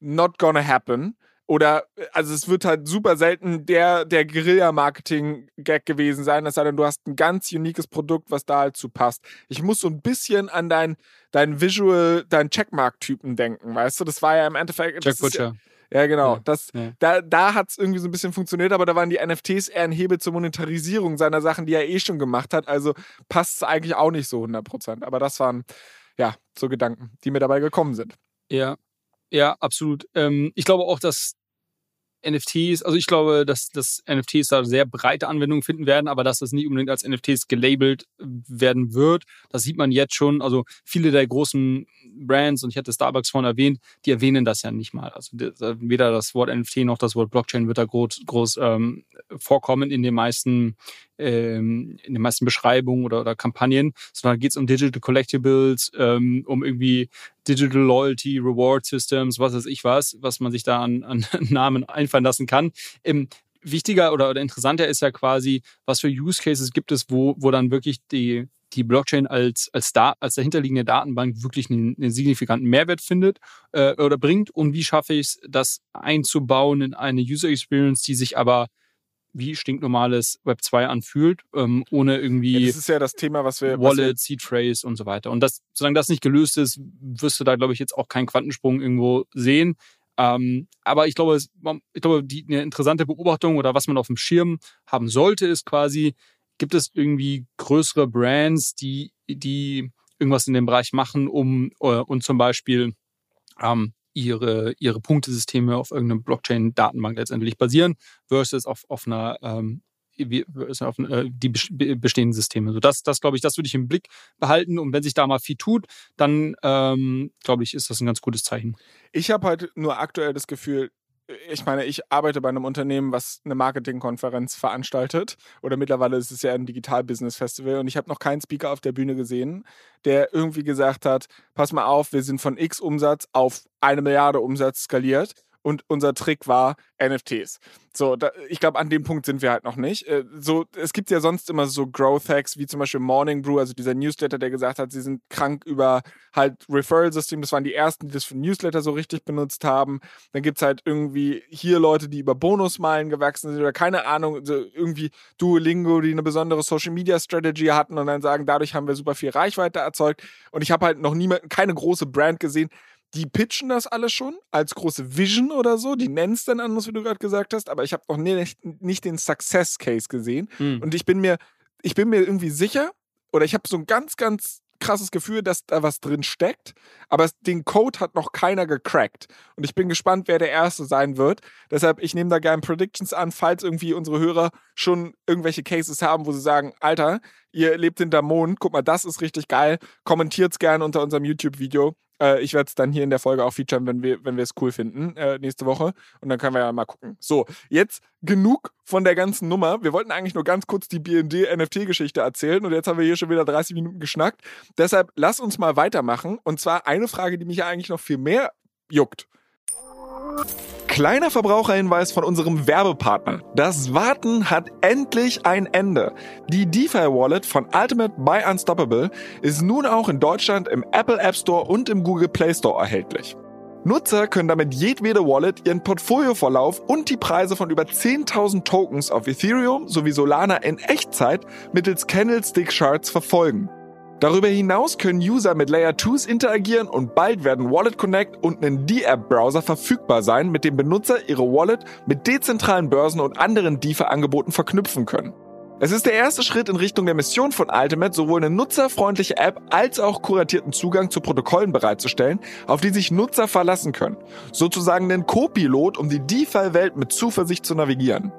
Not gonna happen. Oder, also es wird halt super selten der, der Guerilla-Marketing-Gag gewesen sein, es sei denn, du hast ein ganz uniques Produkt, was da halt zu passt. Ich muss so ein bisschen an dein, dein Visual, dein Checkmark-Typen denken, weißt du? Das war ja im Endeffekt. Jack Butcher. Ja, genau. Ja, das, ja. Da, da hat es irgendwie so ein bisschen funktioniert, aber da waren die NFTs eher ein Hebel zur Monetarisierung seiner Sachen, die er eh schon gemacht hat. Also passt es eigentlich auch nicht so 100%. Aber das waren, ja, so Gedanken, die mir dabei gekommen sind. Ja, ja, absolut. Ähm, ich glaube auch, dass NFTs, also ich glaube, dass, dass NFTs da sehr breite Anwendungen finden werden, aber dass das nicht unbedingt als NFTs gelabelt werden wird. Das sieht man jetzt schon. Also viele der großen Brands, und ich hatte Starbucks vorhin erwähnt, die erwähnen das ja nicht mal. Also weder das Wort NFT noch das Wort Blockchain wird da groß, groß ähm, vorkommen in den meisten ähm, in den meisten Beschreibungen oder, oder Kampagnen, sondern geht es um Digital Collectibles, ähm, um irgendwie Digital Loyalty, Reward Systems, was weiß ich was, was man sich da an, an Namen einfallen lassen kann. Ähm, wichtiger oder, oder interessanter ist ja quasi, was für Use Cases gibt es, wo, wo dann wirklich die, die Blockchain als, als, da, als dahinterliegende Datenbank wirklich einen, einen signifikanten Mehrwert findet äh, oder bringt und wie schaffe ich es, das einzubauen in eine User Experience, die sich aber wie stinknormales Web 2 anfühlt, ähm, ohne irgendwie Ja, das ist ja das Thema, was wir. Wallet, Seed Phrase und so weiter. Und das, solange das nicht gelöst ist, wirst du da, glaube ich, jetzt auch keinen Quantensprung irgendwo sehen. Ähm, aber ich glaube, es, ich glaube, die eine interessante Beobachtung oder was man auf dem Schirm haben sollte, ist quasi, gibt es irgendwie größere Brands, die, die irgendwas in dem Bereich machen, um äh, und zum Beispiel ähm, ihre, ihre Punktesysteme auf irgendeinem Blockchain-Datenbank letztendlich basieren, versus auf, auf einer ähm, auf äh, die bes- be- bestehenden Systeme. So das, das glaube ich, das würde ich im Blick behalten. Und wenn sich da mal viel tut, dann ähm, glaube ich, ist das ein ganz gutes Zeichen. Ich habe halt nur aktuell das Gefühl, ich meine, ich arbeite bei einem Unternehmen, was eine Marketingkonferenz veranstaltet. Oder mittlerweile ist es ja ein Digital-Business-Festival. Und ich habe noch keinen Speaker auf der Bühne gesehen, der irgendwie gesagt hat, pass mal auf, wir sind von X Umsatz auf eine Milliarde Umsatz skaliert. Und unser Trick war NFTs. So, da, ich glaube, an dem Punkt sind wir halt noch nicht. Äh, so, es gibt ja sonst immer so Growth-Hacks, wie zum Beispiel Morning Brew, also dieser Newsletter, der gesagt hat, sie sind krank über halt Referral-System. Das waren die ersten, die das für Newsletter so richtig benutzt haben. Dann gibt's halt irgendwie hier Leute, die über Bonusmeilen gewachsen sind oder keine Ahnung, so irgendwie Duolingo, die eine besondere Social-Media-Strategy hatten und dann sagen, dadurch haben wir super viel Reichweite erzeugt. Und ich habe halt noch niemand, keine große Brand gesehen, die pitchen das alles schon als große Vision oder so. Die nennen es dann anders, wie du gerade gesagt hast, aber ich habe noch nicht, nicht den Success Case gesehen. Und ich bin mir, ich bin mir irgendwie sicher, oder ich habe so ein ganz, ganz krasses Gefühl, dass da was drin steckt, aber den Code hat noch keiner gecrackt. Und ich bin gespannt, wer der Erste sein wird. Deshalb, ich nehme da gerne Predictions an, falls irgendwie unsere Hörer schon irgendwelche Cases haben, wo sie sagen, Alter, ihr lebt hinterm Mond, guck mal, das ist richtig geil. Kommentiert's gerne unter unserem YouTube-Video. Äh, ich werde es dann hier in der Folge auch featuren, wenn wir, wenn wir es cool finden, äh, nächste Woche. Und dann können wir ja mal gucken. So, jetzt genug von der ganzen Nummer. Wir wollten eigentlich nur ganz kurz die BND-NFT-Geschichte erzählen und jetzt haben wir hier schon wieder 30 Minuten geschnackt. Deshalb lass uns mal weitermachen. Und zwar eine Frage, die mich ja eigentlich noch viel mehr juckt. Kleiner Verbraucherhinweis von unserem Werbepartner. Das Warten hat endlich ein Ende. Die DeFi Wallet von Ultimate by Unstoppable ist nun auch in Deutschland im Apple App Store und im Google Play Store erhältlich. Nutzer können damit jedwede Wallet ihren Portfolioverlauf und die Preise von über 10.000 Tokens auf Ethereum sowie Solana in Echtzeit mittels Candlestick Charts verfolgen. Darüber hinaus können User mit Layer 2s interagieren und bald werden Wallet Connect und ein D-App-Browser verfügbar sein, mit dem Benutzer ihre Wallet mit dezentralen Börsen und anderen DeFi-Angeboten verknüpfen können. Es ist der erste Schritt in Richtung der Mission von Ultimate, sowohl eine nutzerfreundliche App als auch kuratierten Zugang zu Protokollen bereitzustellen, auf die sich Nutzer verlassen können. Sozusagen einen Co-Pilot, um die DeFi-Welt mit Zuversicht zu navigieren.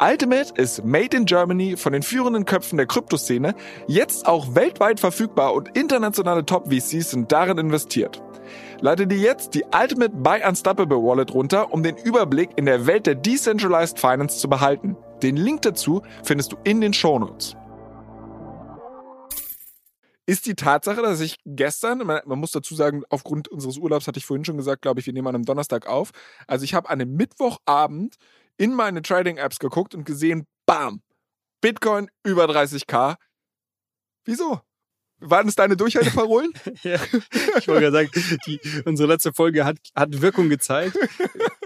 Ultimate ist Made in Germany von den führenden Köpfen der Kryptoszene, jetzt auch weltweit verfügbar und internationale Top-VCs sind darin investiert. Lade dir jetzt die Ultimate by Unstoppable Wallet runter, um den Überblick in der Welt der Decentralized Finance zu behalten. Den Link dazu findest du in den Shownotes. ist die Tatsache, dass ich gestern, man, muss dazu sagen, aufgrund unseres Urlaubs hatte ich vorhin schon gesagt, glaube ich, wir nehmen an einem Donnerstag auf. Also ich habe an einem Mittwochabend in meine Trading-Apps geguckt und gesehen, bam, Bitcoin über 30k. Wieso? Waren es deine Durchhalteparolen? ja, ich wollte gerade sagen, die, unsere letzte Folge hat, hat Wirkung gezeigt.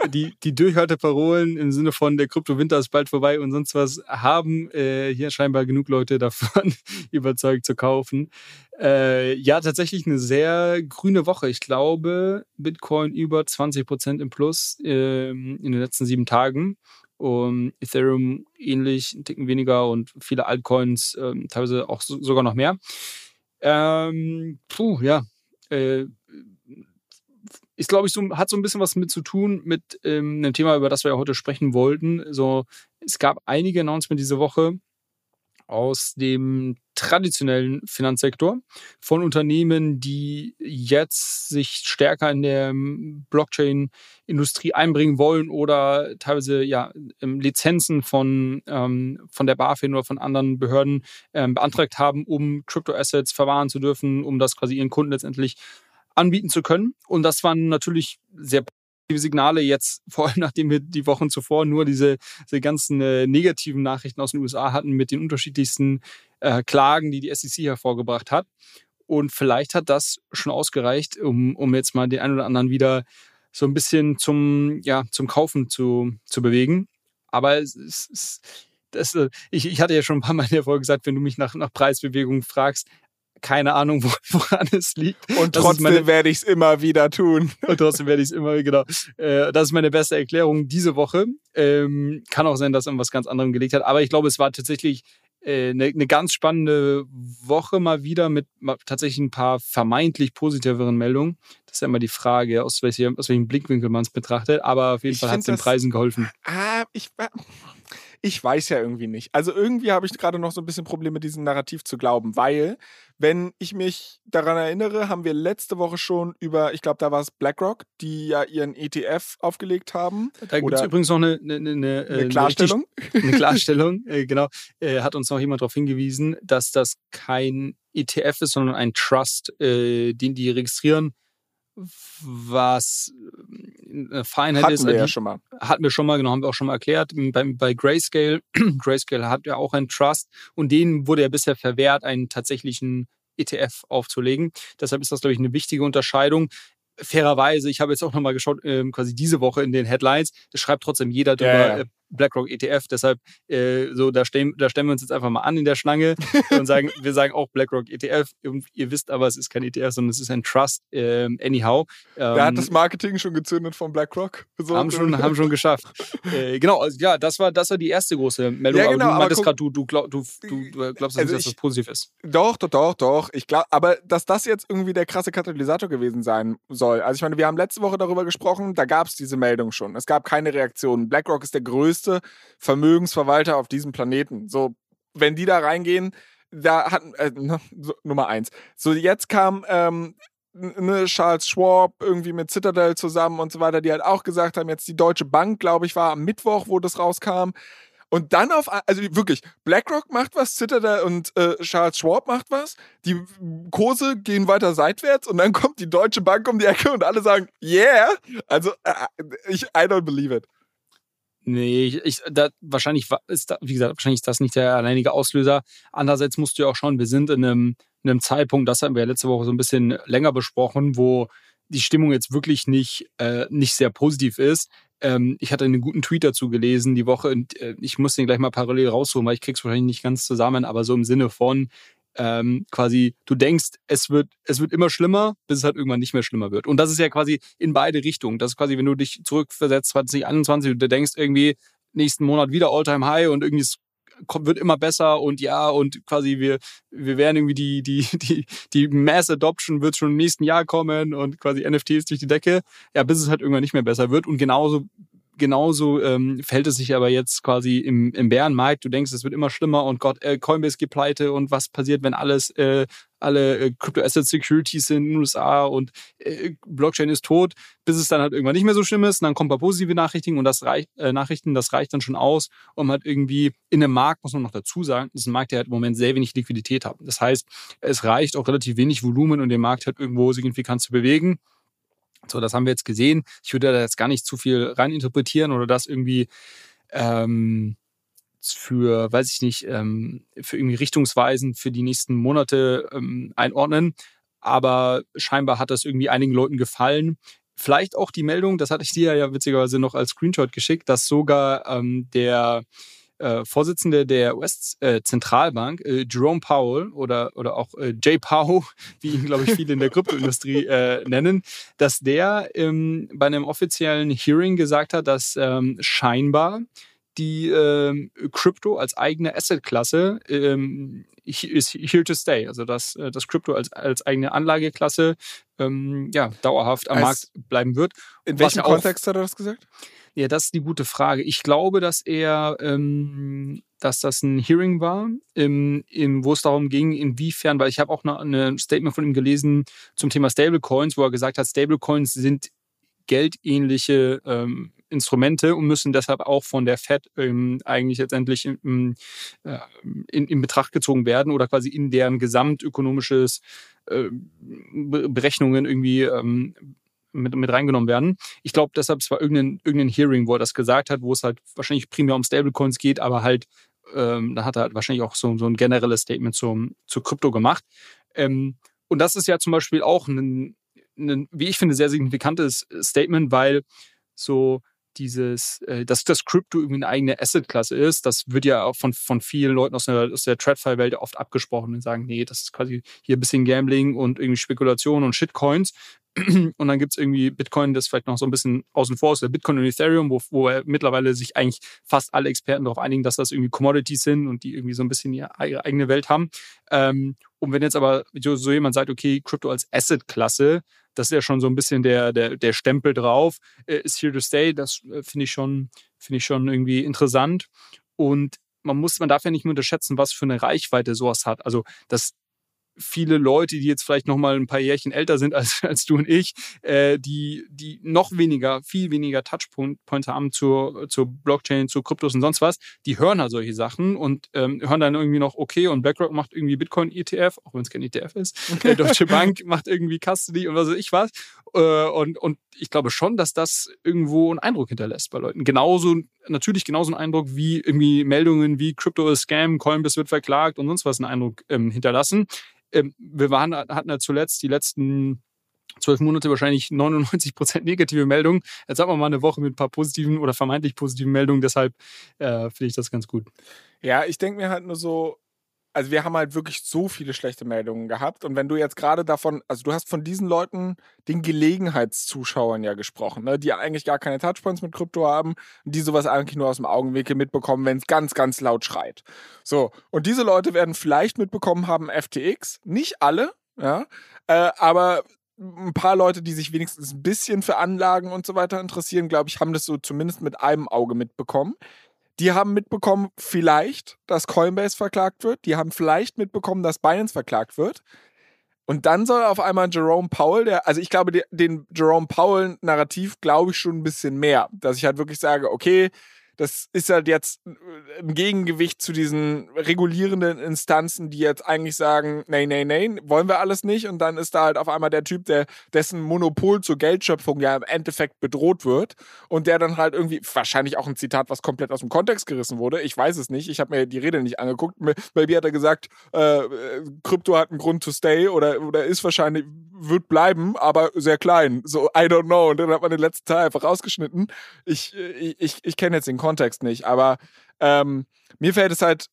Die, die Durchhalteparolen im Sinne von der Kryptowinter ist bald vorbei und sonst was haben äh, hier scheinbar genug Leute davon überzeugt zu kaufen. Äh, ja, tatsächlich eine sehr grüne Woche. Ich glaube, Bitcoin über 20 Prozent im Plus äh, in den letzten sieben Tagen. Um, Ethereum ähnlich, ein Ticken weniger und viele Altcoins, ähm, teilweise auch so, sogar noch mehr. Ähm, puh, ja. Äh, ist, glaube ich, so, hat so ein bisschen was mit zu tun mit ähm, einem Thema, über das wir ja heute sprechen wollten. So, es gab einige Announcements diese Woche aus dem traditionellen Finanzsektor von Unternehmen, die jetzt sich stärker in der Blockchain-Industrie einbringen wollen oder teilweise ja ähm, Lizenzen von, ähm, von der BaFin oder von anderen Behörden ähm, beantragt haben, um Crypto-Assets verwahren zu dürfen, um das quasi ihren Kunden letztendlich anbieten zu können. Und das waren natürlich sehr Signale jetzt, vor allem nachdem wir die Wochen zuvor nur diese, diese ganzen äh, negativen Nachrichten aus den USA hatten mit den unterschiedlichsten äh, Klagen, die die SEC hervorgebracht hat. Und vielleicht hat das schon ausgereicht, um, um jetzt mal den einen oder anderen wieder so ein bisschen zum, ja, zum Kaufen zu, zu bewegen. Aber es, es, das, äh, ich, ich hatte ja schon ein paar Mal in der Folge gesagt, wenn du mich nach, nach Preisbewegungen fragst, keine Ahnung, woran es liegt. Und trotzdem werde ich es immer wieder tun. Und trotzdem werde ich es immer, genau. Äh, das ist meine beste Erklärung diese Woche. Ähm, kann auch sein, dass er was ganz anderem gelegt hat. Aber ich glaube, es war tatsächlich eine, äh, eine ganz spannende Woche mal wieder mit tatsächlich ein paar vermeintlich positiveren Meldungen. Das ist ja immer die Frage, aus, welchem, aus welchem Blickwinkel man es betrachtet. Aber auf jeden ich Fall hat es den Preisen geholfen. Ah, ich ich weiß ja irgendwie nicht. Also irgendwie habe ich gerade noch so ein bisschen Probleme, diesem Narrativ zu glauben, weil, wenn ich mich daran erinnere, haben wir letzte Woche schon über, ich glaube, da war es BlackRock, die ja ihren ETF aufgelegt haben. Da gibt es übrigens noch eine, eine, eine, eine äh, Klarstellung. Richtig, eine Klarstellung, äh, genau. Äh, hat uns noch jemand darauf hingewiesen, dass das kein ETF ist, sondern ein Trust, äh, den die registrieren was äh, eine Feinheit hatten ist. Wir ja schon mal. Hatten wir schon mal, genau, haben wir auch schon mal erklärt. Bei, bei Grayscale, Grayscale hat ja auch einen Trust und denen wurde ja bisher verwehrt, einen tatsächlichen ETF aufzulegen. Deshalb ist das, glaube ich, eine wichtige Unterscheidung fairerweise, ich habe jetzt auch nochmal geschaut, ähm, quasi diese Woche in den Headlines, es schreibt trotzdem jeder drüber, ja, ja. Äh, BlackRock ETF. Deshalb, äh, so, da stellen, da stellen wir uns jetzt einfach mal an in der Schlange und sagen, wir sagen auch BlackRock ETF. Ihr wisst aber, es ist kein ETF, sondern es ist ein Trust, äh, anyhow. Ähm, Wer hat das Marketing schon gezündet von BlackRock? So haben, schon, haben schon geschafft. äh, genau, also, ja, das war, das war die erste große Meldung. Ja, genau, aber du meintest gerade, du, du, glaub, du, du, du glaubst also nicht, dass das positiv ist. Doch, doch, doch, doch. Ich glaube, aber dass das jetzt irgendwie der krasse Katalysator gewesen sein soll. Also ich meine, wir haben letzte Woche darüber gesprochen, da gab es diese Meldung schon. Es gab keine Reaktion. BlackRock ist der größte Vermögensverwalter auf diesem Planeten. So, wenn die da reingehen, da hatten, äh, ne, Nummer eins. So, jetzt kam ähm, ne, Charles Schwab irgendwie mit Citadel zusammen und so weiter, die halt auch gesagt haben, jetzt die Deutsche Bank, glaube ich, war am Mittwoch, wo das rauskam. Und dann auf, also wirklich, BlackRock macht was, Citadel und äh, Charles Schwab macht was, die Kurse gehen weiter seitwärts und dann kommt die Deutsche Bank um die Ecke und alle sagen, yeah. Also, äh, ich, I don't believe it. Nee, ich, da, wahrscheinlich ist da, wie gesagt, wahrscheinlich ist das nicht der alleinige Auslöser. Andererseits musst du ja auch schauen, wir sind in einem, in einem Zeitpunkt, das haben wir ja letzte Woche so ein bisschen länger besprochen, wo die Stimmung jetzt wirklich nicht, äh, nicht sehr positiv ist. Ähm, ich hatte einen guten Tweet dazu gelesen die Woche und äh, ich muss den gleich mal parallel rausholen, weil ich krieg's wahrscheinlich nicht ganz zusammen, aber so im Sinne von, ähm, quasi, du denkst, es wird, es wird immer schlimmer, bis es halt irgendwann nicht mehr schlimmer wird. Und das ist ja quasi in beide Richtungen. Das ist quasi, wenn du dich zurückversetzt 2021 und du denkst irgendwie, nächsten Monat wieder Alltime high und irgendwie es wird immer besser und ja, und quasi wir, wir werden irgendwie die, die, die, die Mass Adoption wird schon im nächsten Jahr kommen und quasi NFTs durch die Decke, ja, bis es halt irgendwann nicht mehr besser wird. Und genauso genauso ähm, fällt es sich aber jetzt quasi im, im Bärenmarkt. Du denkst, es wird immer schlimmer und Gott, äh, Coinbase geht pleite und was passiert, wenn alles, äh, alle äh, Crypto Asset Securities sind in den USA und äh, Blockchain ist tot, bis es dann halt irgendwann nicht mehr so schlimm ist. Und dann kommen ein paar positive Nachrichten und das reicht, äh, Nachrichten, das reicht dann schon aus, um halt irgendwie in einem Markt, muss man noch dazu sagen, ist ein Markt, der halt im Moment sehr wenig Liquidität hat. Das heißt, es reicht auch relativ wenig Volumen, um den Markt halt irgendwo signifikant zu bewegen. So, das haben wir jetzt gesehen. Ich würde da jetzt gar nicht zu viel reininterpretieren oder das irgendwie ähm, für, weiß ich nicht, ähm, für irgendwie Richtungsweisen für die nächsten Monate ähm, einordnen. Aber scheinbar hat das irgendwie einigen Leuten gefallen. Vielleicht auch die Meldung, das hatte ich dir ja witzigerweise noch als Screenshot geschickt, dass sogar ähm, der äh, Vorsitzende der US-Zentralbank, äh, Jerome Powell oder, oder auch äh, Jay Powell, wie ihn, glaube ich, viele in der Kryptoindustrie äh, nennen, dass der ähm, bei einem offiziellen Hearing gesagt hat, dass ähm, scheinbar die ähm, Crypto als eigene Assetklasse ähm, ist here to stay. Also dass äh, das Crypto als, als eigene Anlageklasse ähm, ja, dauerhaft am als Markt bleiben wird. In welchem Kontext hat er das gesagt? Ja, das ist die gute Frage. Ich glaube, dass er, ähm, dass das ein Hearing war, im, im, wo es darum ging, inwiefern, weil ich habe auch ein Statement von ihm gelesen zum Thema Stablecoins, wo er gesagt hat, Stablecoins sind geldähnliche ähm, Instrumente und müssen deshalb auch von der Fed ähm, eigentlich letztendlich in, äh, in, in, Betracht gezogen werden oder quasi in deren gesamtökonomisches äh, Berechnungen irgendwie ähm, mit, mit reingenommen werden. Ich glaube deshalb, es war irgendein, irgendein Hearing, wo er das gesagt hat, wo es halt wahrscheinlich primär um Stablecoins geht, aber halt, ähm, da hat er halt wahrscheinlich auch so, so ein generelles Statement zu Krypto gemacht. Ähm, und das ist ja zum Beispiel auch ein, ein, wie ich finde, sehr signifikantes Statement, weil so dieses, äh, dass das Crypto irgendwie eine eigene Assetklasse ist, das wird ja auch von, von vielen Leuten aus der, aus der TradFi-Welt oft abgesprochen und sagen, nee, das ist quasi hier ein bisschen Gambling und irgendwie Spekulation und Shitcoins. Und dann gibt es irgendwie Bitcoin, das vielleicht noch so ein bisschen außen vor ist, der Bitcoin und Ethereum, wo, wo mittlerweile sich eigentlich fast alle Experten darauf einigen, dass das irgendwie Commodities sind und die irgendwie so ein bisschen ihre eigene Welt haben. Ähm, und wenn jetzt aber so jemand sagt, okay, Krypto als Asset-Klasse, das ist ja schon so ein bisschen der, der, der Stempel drauf, äh, ist here to stay, das äh, finde ich schon, finde ich schon irgendwie interessant. Und man muss, man darf ja nicht mehr unterschätzen, was für eine Reichweite sowas hat. Also das viele Leute, die jetzt vielleicht noch mal ein paar Jährchen älter sind als, als du und ich, äh, die, die noch weniger, viel weniger Touchpoints haben zur, zur Blockchain, zu Kryptos und sonst was, die hören halt solche Sachen und ähm, hören dann irgendwie noch, okay, und BlackRock macht irgendwie Bitcoin-ETF, auch wenn es kein ETF ist. Äh, Deutsche Bank macht irgendwie Custody und was weiß ich was. Äh, und, und ich glaube schon, dass das irgendwo einen Eindruck hinterlässt bei Leuten. Genauso, natürlich genauso einen Eindruck wie irgendwie Meldungen wie Crypto ist Scam, Coinbase wird verklagt und sonst was einen Eindruck ähm, hinterlassen ähm, wir waren, hatten ja zuletzt die letzten zwölf Monate wahrscheinlich 99 Prozent negative Meldungen. Jetzt haben wir mal eine Woche mit ein paar positiven oder vermeintlich positiven Meldungen. Deshalb äh, finde ich das ganz gut. Ja, ich denke mir halt nur so, also wir haben halt wirklich so viele schlechte Meldungen gehabt. Und wenn du jetzt gerade davon, also du hast von diesen Leuten, den Gelegenheitszuschauern ja gesprochen, ne, die eigentlich gar keine Touchpoints mit Krypto haben, die sowas eigentlich nur aus dem Augenwinkel mitbekommen, wenn es ganz, ganz laut schreit. So, und diese Leute werden vielleicht mitbekommen haben FTX, nicht alle, ja, äh, aber ein paar Leute, die sich wenigstens ein bisschen für Anlagen und so weiter interessieren, glaube ich, haben das so zumindest mit einem Auge mitbekommen. Die haben mitbekommen, vielleicht, dass Coinbase verklagt wird. Die haben vielleicht mitbekommen, dass Binance verklagt wird. Und dann soll auf einmal Jerome Powell, der, also ich glaube, den Jerome Powell-Narrativ glaube ich schon ein bisschen mehr. Dass ich halt wirklich sage, okay, das ist halt jetzt äh, im Gegengewicht zu diesen regulierenden Instanzen, die jetzt eigentlich sagen, nee, nee, nee, wollen wir alles nicht. Und dann ist da halt auf einmal der Typ, der dessen Monopol zur Geldschöpfung ja im Endeffekt bedroht wird und der dann halt irgendwie, wahrscheinlich auch ein Zitat, was komplett aus dem Kontext gerissen wurde. Ich weiß es nicht. Ich habe mir die Rede nicht angeguckt. Bei mir hat er gesagt, äh, Krypto hat einen Grund to stay oder, oder ist wahrscheinlich, wird bleiben, aber sehr klein. So, I don't know. Und dann hat man den letzten Teil einfach rausgeschnitten. Ich, äh, ich, ich, ich kenne jetzt den Kontext Kontext nicht. Aber ähm, mir fällt es halt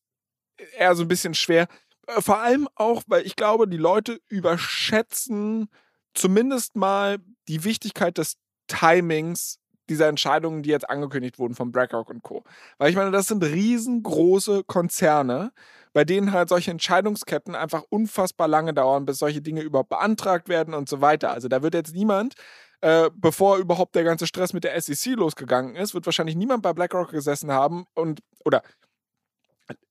eher so ein bisschen schwer. Äh, vor allem auch, weil ich glaube, die Leute überschätzen zumindest mal die Wichtigkeit des Timings dieser Entscheidungen, die jetzt angekündigt wurden von BlackRock und Co. Weil ich meine, das sind riesengroße Konzerne, bei denen halt solche Entscheidungsketten einfach unfassbar lange dauern, bis solche Dinge überhaupt beantragt werden und so weiter. Also da wird jetzt niemand äh, bevor überhaupt der ganze Stress mit der SEC losgegangen ist, wird wahrscheinlich niemand bei BlackRock gesessen haben und oder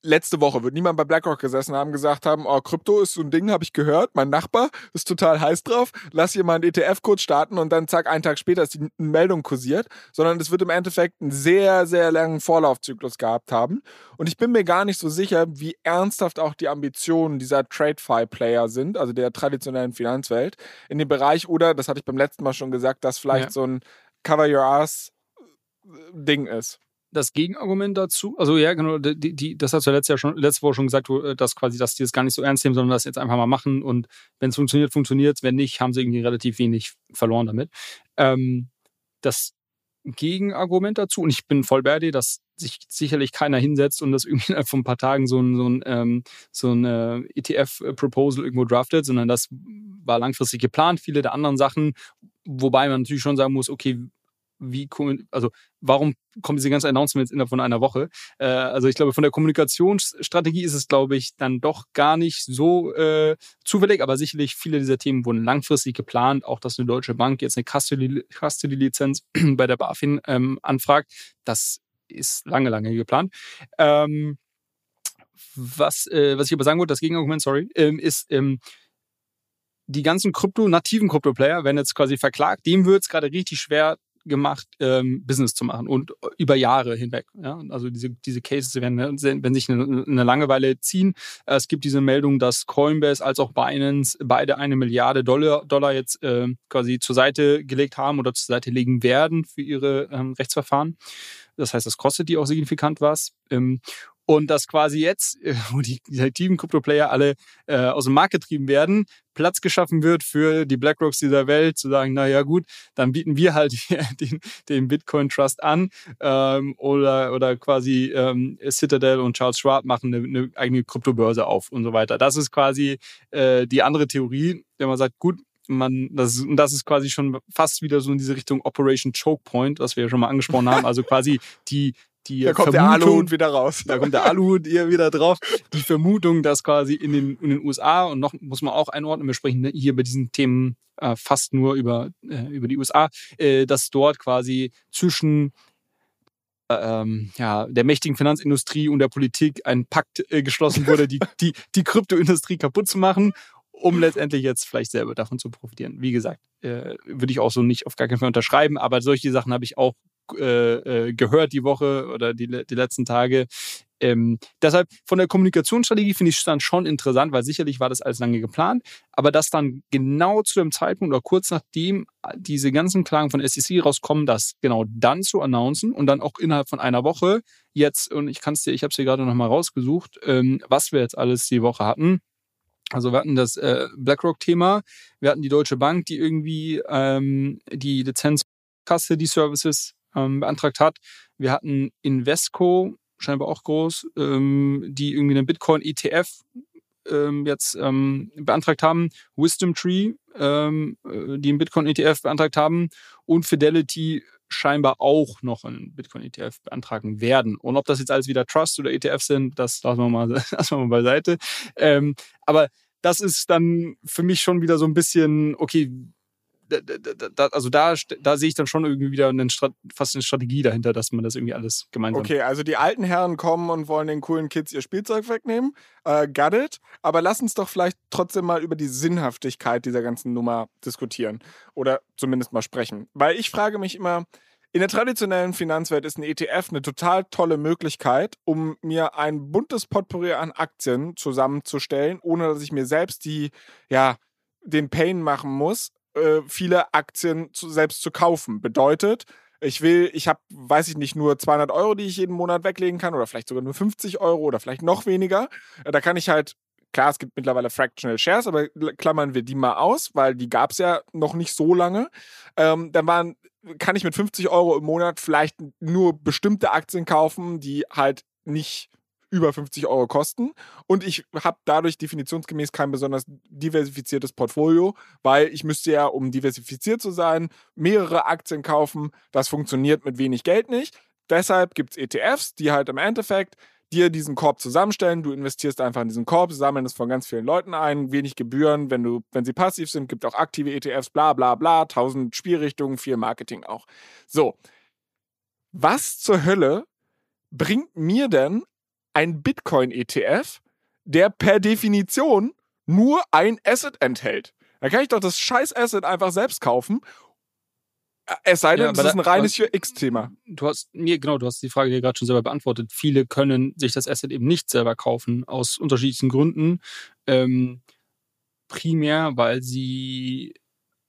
letzte Woche wird niemand bei BlackRock gesessen haben, gesagt haben, oh, Krypto ist so ein Ding, habe ich gehört, mein Nachbar ist total heiß drauf, lass hier mal einen ETF-Code starten und dann zack, einen Tag später ist die Meldung kursiert, sondern es wird im Endeffekt einen sehr, sehr langen Vorlaufzyklus gehabt haben. Und ich bin mir gar nicht so sicher, wie ernsthaft auch die Ambitionen dieser TradeFi-Player sind, also der traditionellen Finanzwelt, in dem Bereich oder, das hatte ich beim letzten Mal schon gesagt, dass vielleicht ja. so ein Cover Your Ass Ding ist das Gegenargument dazu, also ja, genau, die, die, das hast du letztes Jahr schon, letzte Woche schon gesagt, äh, dass quasi, dass die das gar nicht so ernst nehmen, sondern das jetzt einfach mal machen. Und wenn es funktioniert, funktioniert es, wenn nicht, haben sie irgendwie relativ wenig verloren damit. Ähm, das Gegenargument dazu, und ich bin voll bei dir, dass sich sicherlich keiner hinsetzt und das irgendwie vor ein paar Tagen so ein, so ein, ähm, so ein äh, ETF-Proposal irgendwo draftet, sondern das war langfristig geplant, viele der anderen Sachen, wobei man natürlich schon sagen muss, okay, wie, also warum kommen diese ganzen Announcements innerhalb von einer Woche? Äh, also ich glaube, von der Kommunikationsstrategie ist es, glaube ich, dann doch gar nicht so äh, zufällig, aber sicherlich viele dieser Themen wurden langfristig geplant. Auch, dass eine deutsche Bank jetzt eine Custody-Lizenz bei der BaFin ähm, anfragt, das ist lange, lange geplant. Ähm, was, äh, was ich aber sagen wollte, das Gegenargument, sorry, ähm, ist, ähm, die ganzen Krypto, nativen Krypto-Player werden jetzt quasi verklagt. Dem wird es gerade richtig schwer, gemacht, ähm, Business zu machen und über Jahre hinweg. Ja? Also diese, diese Cases werden, wenn sich eine, eine Langeweile ziehen. Es gibt diese Meldung, dass Coinbase als auch Binance beide eine Milliarde Dollar, Dollar jetzt äh, quasi zur Seite gelegt haben oder zur Seite legen werden für ihre ähm, Rechtsverfahren. Das heißt, das kostet die auch signifikant was. Ähm, und dass quasi jetzt, äh, wo die, aktiven Krypto-Player alle äh, aus dem Markt getrieben werden, Platz geschaffen wird für die BlackRocks dieser Welt, zu sagen, naja gut, dann bieten wir halt den, den Bitcoin Trust an ähm, oder, oder quasi ähm, Citadel und Charles Schwab machen eine, eine eigene Kryptobörse auf und so weiter. Das ist quasi äh, die andere Theorie, wenn man sagt, gut, man, das, das ist quasi schon fast wieder so in diese Richtung Operation Choke Point, was wir ja schon mal angesprochen haben. Also quasi die, die da kommt Vermutung, der Aluhut wieder raus. Da kommt der Aluhut hier wieder drauf. Die Vermutung, dass quasi in den, in den USA und noch muss man auch einordnen, wir sprechen hier bei diesen Themen äh, fast nur über, äh, über die USA, äh, dass dort quasi zwischen äh, ähm, ja, der mächtigen Finanzindustrie und der Politik ein Pakt äh, geschlossen wurde, die, die, die Kryptoindustrie kaputt zu machen um letztendlich jetzt vielleicht selber davon zu profitieren. Wie gesagt, äh, würde ich auch so nicht auf gar keinen Fall unterschreiben, aber solche Sachen habe ich auch äh, äh, gehört die Woche oder die, die letzten Tage. Ähm, deshalb von der Kommunikationsstrategie finde ich es dann schon interessant, weil sicherlich war das alles lange geplant, aber dass dann genau zu dem Zeitpunkt oder kurz nachdem diese ganzen Klagen von SEC rauskommen, das genau dann zu announcen und dann auch innerhalb von einer Woche jetzt, und ich kann es dir, ich habe es dir gerade nochmal rausgesucht, ähm, was wir jetzt alles die Woche hatten. Also wir hatten das äh, BlackRock-Thema, wir hatten die Deutsche Bank, die irgendwie ähm, die Lizenz Custody Services ähm, beantragt hat. Wir hatten Invesco, scheinbar auch groß, ähm, die irgendwie einen Bitcoin-ETF ähm, jetzt ähm, beantragt haben, Wisdom Tree, ähm, äh, die einen Bitcoin-ETF beantragt haben und Fidelity scheinbar auch noch einen Bitcoin-ETF beantragen werden. Und ob das jetzt alles wieder Trust oder ETF sind, das lassen wir mal, lassen wir mal beiseite. Ähm, aber das ist dann für mich schon wieder so ein bisschen, okay, da, also da, da sehe ich dann schon irgendwie wieder einen, fast eine Strategie dahinter, dass man das irgendwie alles gemeinsam. Okay, also die alten Herren kommen und wollen den coolen Kids ihr Spielzeug wegnehmen. Äh, got it. Aber lass uns doch vielleicht trotzdem mal über die Sinnhaftigkeit dieser ganzen Nummer diskutieren. Oder zumindest mal sprechen. Weil ich frage mich immer, in der traditionellen Finanzwelt ist ein ETF eine total tolle Möglichkeit, um mir ein buntes Potpourri an Aktien zusammenzustellen, ohne dass ich mir selbst die, ja, den Pain machen muss, äh, viele Aktien zu, selbst zu kaufen. Bedeutet, ich will, ich habe, weiß ich nicht, nur 200 Euro, die ich jeden Monat weglegen kann oder vielleicht sogar nur 50 Euro oder vielleicht noch weniger. Äh, da kann ich halt, klar, es gibt mittlerweile Fractional Shares, aber klammern wir die mal aus, weil die gab es ja noch nicht so lange. Ähm, dann waren, kann ich mit 50 Euro im Monat vielleicht nur bestimmte Aktien kaufen, die halt nicht über 50 Euro kosten. Und ich habe dadurch definitionsgemäß kein besonders diversifiziertes Portfolio, weil ich müsste ja, um diversifiziert zu sein, mehrere Aktien kaufen. Das funktioniert mit wenig Geld nicht. Deshalb gibt es ETFs, die halt im Endeffekt dir diesen Korb zusammenstellen. Du investierst einfach in diesen Korb, sammeln es von ganz vielen Leuten ein, wenig Gebühren, wenn du, wenn sie passiv sind, gibt auch aktive ETFs, bla bla bla, tausend Spielrichtungen, viel Marketing auch. So. Was zur Hölle bringt mir denn ein Bitcoin-ETF, der per Definition nur ein Asset enthält. Da kann ich doch das scheiß Asset einfach selbst kaufen. Es sei denn, ja, das ist ein reines UX-Thema. Du hast mir, genau, du hast die Frage hier gerade schon selber beantwortet. Viele können sich das Asset eben nicht selber kaufen, aus unterschiedlichen Gründen. Ähm, primär, weil sie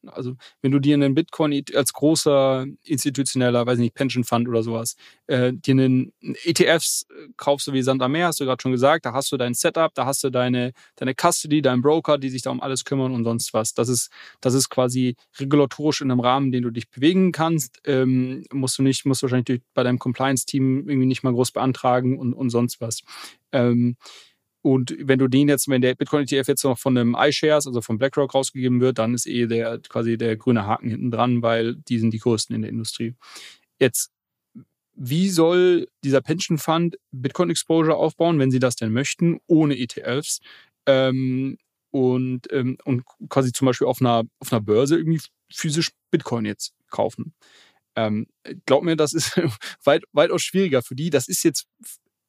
also wenn du dir einen Bitcoin als großer institutioneller, weiß nicht, Pension Fund oder sowas, äh, dir einen ETFs äh, kaufst du wie Sand am Meer, hast du gerade schon gesagt, da hast du dein Setup, da hast du deine, deine Custody, deinen Broker, die sich da um alles kümmern und sonst was. Das ist, das ist quasi regulatorisch in einem Rahmen, den du dich bewegen kannst. Ähm, musst du nicht, musst du wahrscheinlich bei deinem Compliance-Team irgendwie nicht mal groß beantragen und, und sonst was. Ähm, und wenn du den jetzt, wenn der Bitcoin-ETF jetzt noch von einem iShares, also von BlackRock rausgegeben wird, dann ist eh der quasi der grüne Haken hinten dran, weil die sind die größten in der Industrie. Jetzt, wie soll dieser Pension Fund Bitcoin Exposure aufbauen, wenn sie das denn möchten, ohne ETFs? Ähm, und, ähm, und quasi zum Beispiel auf einer, auf einer Börse irgendwie physisch Bitcoin jetzt kaufen. Ähm, glaub mir, das ist weit, weitaus schwieriger für die. Das ist jetzt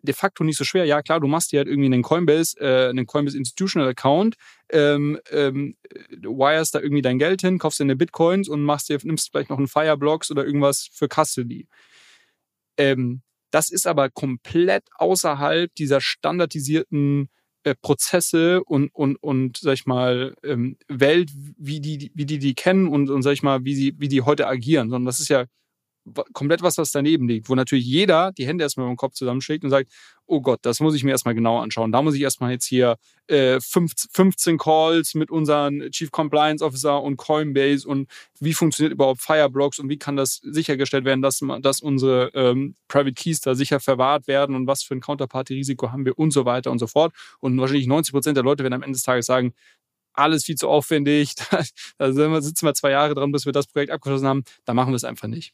de facto nicht so schwer. Ja, klar, du machst dir halt irgendwie einen Coinbase, äh, einen Coinbase Institutional Account, ähm, ähm, wires da irgendwie dein Geld hin, kaufst dir eine Bitcoins und machst dir, nimmst vielleicht noch einen Fireblocks oder irgendwas für Custody. Ähm, das ist aber komplett außerhalb dieser standardisierten äh, Prozesse und, und, und, sag ich mal, ähm, Welt, wie die, wie die die kennen und, und, sag ich mal, wie sie, wie die heute agieren, sondern das ist ja komplett was, was daneben liegt, wo natürlich jeder die Hände erstmal im Kopf zusammenschlägt und sagt, oh Gott, das muss ich mir erstmal genau anschauen. Da muss ich erstmal jetzt hier äh, 15 Calls mit unseren Chief Compliance Officer und Coinbase und wie funktioniert überhaupt Fireblocks und wie kann das sichergestellt werden, dass, dass unsere ähm, Private Keys da sicher verwahrt werden und was für ein Counterparty-Risiko haben wir und so weiter und so fort. Und wahrscheinlich 90 Prozent der Leute werden am Ende des Tages sagen, alles viel zu aufwendig, da sitzen wir zwei Jahre dran, bis wir das Projekt abgeschlossen haben, da machen wir es einfach nicht.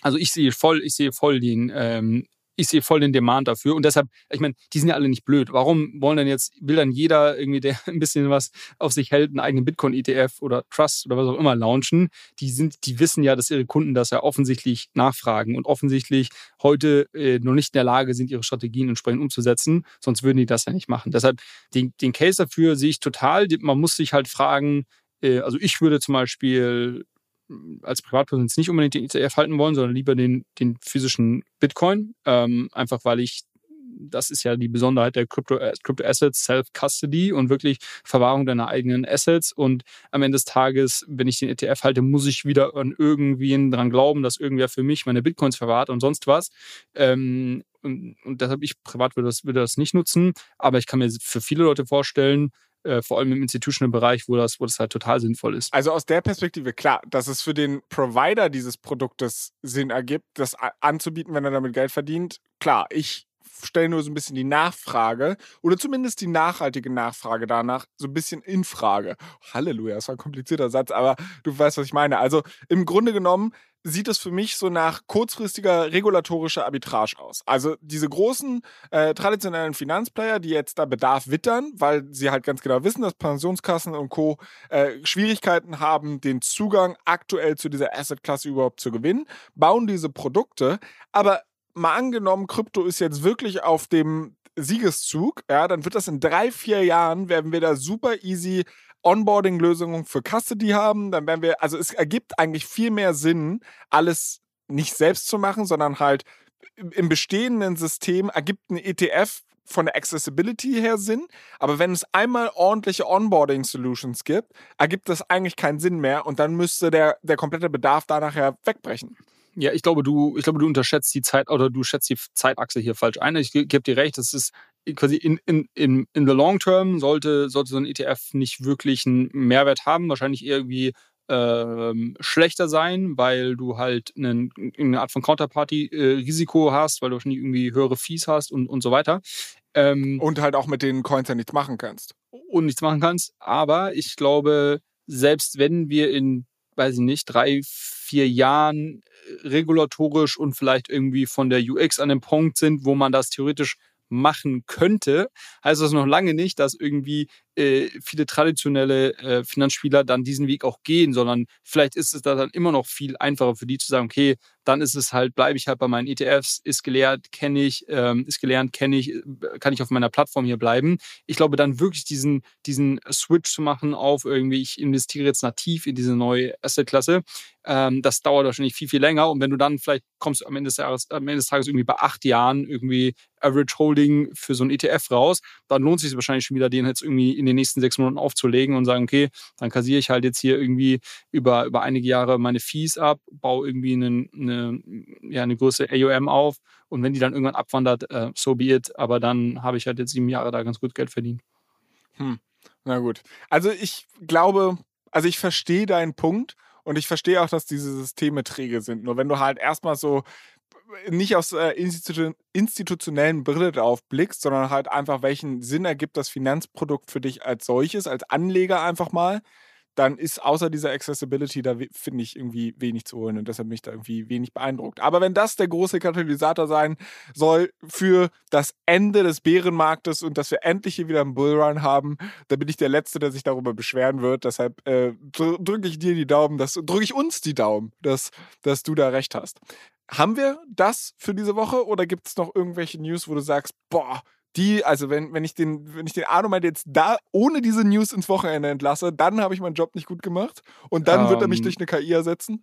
Also ich sehe voll, ich sehe voll den, ähm, ich sehe voll den Demand dafür. Und deshalb, ich meine, die sind ja alle nicht blöd. Warum wollen denn jetzt, will dann jeder irgendwie, der ein bisschen was auf sich hält, einen eigenen Bitcoin-ETF oder Trust oder was auch immer launchen? Die sind, die wissen ja, dass ihre Kunden das ja offensichtlich nachfragen und offensichtlich heute äh, noch nicht in der Lage sind, ihre Strategien entsprechend umzusetzen. Sonst würden die das ja nicht machen. Deshalb, den, den Case dafür sehe ich total. Man muss sich halt fragen, äh, also ich würde zum Beispiel als Privatperson jetzt nicht unbedingt den ETF halten wollen, sondern lieber den, den physischen Bitcoin. Ähm, einfach weil ich, das ist ja die Besonderheit der Crypto, äh, Crypto Assets, Self-Custody und wirklich Verwahrung deiner eigenen Assets. Und am Ende des Tages, wenn ich den ETF halte, muss ich wieder an irgendwen dran glauben, dass irgendwer für mich meine Bitcoins verwahrt und sonst was. Ähm, und, und deshalb ich privat würde das, würde das nicht nutzen. Aber ich kann mir für viele Leute vorstellen, äh, vor allem im Institutional-Bereich, wo das, wo das halt total sinnvoll ist. Also aus der Perspektive, klar, dass es für den Provider dieses Produktes Sinn ergibt, das anzubieten, wenn er damit Geld verdient. Klar, ich stelle nur so ein bisschen die Nachfrage oder zumindest die nachhaltige Nachfrage danach so ein bisschen in Frage. Halleluja, das war ein komplizierter Satz, aber du weißt, was ich meine. Also im Grunde genommen sieht es für mich so nach kurzfristiger regulatorischer Arbitrage aus. Also diese großen äh, traditionellen Finanzplayer, die jetzt da Bedarf wittern, weil sie halt ganz genau wissen, dass Pensionskassen und Co. Äh, Schwierigkeiten haben, den Zugang aktuell zu dieser Assetklasse überhaupt zu gewinnen, bauen diese Produkte. Aber mal angenommen, Krypto ist jetzt wirklich auf dem Siegeszug, ja, dann wird das in drei, vier Jahren, werden wir da super easy Onboarding-Lösungen für Custody haben, dann werden wir, also es ergibt eigentlich viel mehr Sinn, alles nicht selbst zu machen, sondern halt im bestehenden System ergibt ein ETF von der Accessibility her Sinn, aber wenn es einmal ordentliche Onboarding-Solutions gibt, ergibt das eigentlich keinen Sinn mehr und dann müsste der, der komplette Bedarf da nachher wegbrechen. Ja, ich glaube, du, ich glaube, du unterschätzt die Zeit oder du schätzt die Zeitachse hier falsch ein. Ich gebe dir recht, das ist quasi in, in, in, in the long term sollte, sollte so ein ETF nicht wirklich einen Mehrwert haben, wahrscheinlich irgendwie ähm, schlechter sein, weil du halt einen, eine Art von Counterparty-Risiko äh, hast, weil du wahrscheinlich irgendwie höhere Fees hast und, und so weiter. Ähm, und halt auch mit den Coins ja nichts machen kannst. Und nichts machen kannst. Aber ich glaube, selbst wenn wir in, weiß ich nicht, drei, vier Jahren äh, regulatorisch und vielleicht irgendwie von der UX an dem Punkt sind, wo man das theoretisch machen könnte, heißt das noch lange nicht, dass irgendwie äh, viele traditionelle äh, Finanzspieler dann diesen Weg auch gehen, sondern vielleicht ist es da dann immer noch viel einfacher für die zu sagen, okay, dann ist es halt, bleibe ich halt bei meinen ETFs, ist gelehrt, kenne ich, ähm, ist gelernt, kenne ich, äh, kann ich auf meiner Plattform hier bleiben. Ich glaube, dann wirklich diesen, diesen Switch zu machen auf irgendwie, ich investiere jetzt nativ in diese neue Assetklasse, ähm, das dauert wahrscheinlich viel, viel länger. Und wenn du dann vielleicht kommst am Ende des, Jahres, am Ende des Tages irgendwie bei acht Jahren irgendwie Average Holding für so ein ETF raus, dann lohnt es sich wahrscheinlich schon wieder, den jetzt irgendwie in den nächsten sechs Monaten aufzulegen und sagen, okay, dann kassiere ich halt jetzt hier irgendwie über, über einige Jahre meine Fees ab, baue irgendwie eine, eine, ja, eine größere AOM auf und wenn die dann irgendwann abwandert, äh, so be it. Aber dann habe ich halt jetzt sieben Jahre da ganz gut Geld verdient. Hm. Na gut. Also ich glaube, also ich verstehe deinen Punkt und ich verstehe auch, dass diese Systeme träge sind. Nur wenn du halt erstmal so nicht aus äh, institu institutionellen Brille drauf blickst, sondern halt einfach, welchen Sinn ergibt das Finanzprodukt für dich als solches, als Anleger einfach mal, dann ist außer dieser Accessibility da, finde ich, irgendwie wenig zu holen und deshalb mich da irgendwie wenig beeindruckt. Aber wenn das der große Katalysator sein soll für das Ende des Bärenmarktes und dass wir endlich hier wieder einen Bullrun haben, dann bin ich der Letzte, der sich darüber beschweren wird. Deshalb äh, drücke ich dir die Daumen, drücke ich uns die Daumen, dass, dass du da recht hast. Haben wir das für diese Woche oder gibt es noch irgendwelche News, wo du sagst, boah, die, also wenn, wenn ich den, wenn ich den Arnold jetzt da ohne diese News ins Wochenende entlasse, dann habe ich meinen Job nicht gut gemacht und dann um, wird er mich ähm. durch eine KI ersetzen.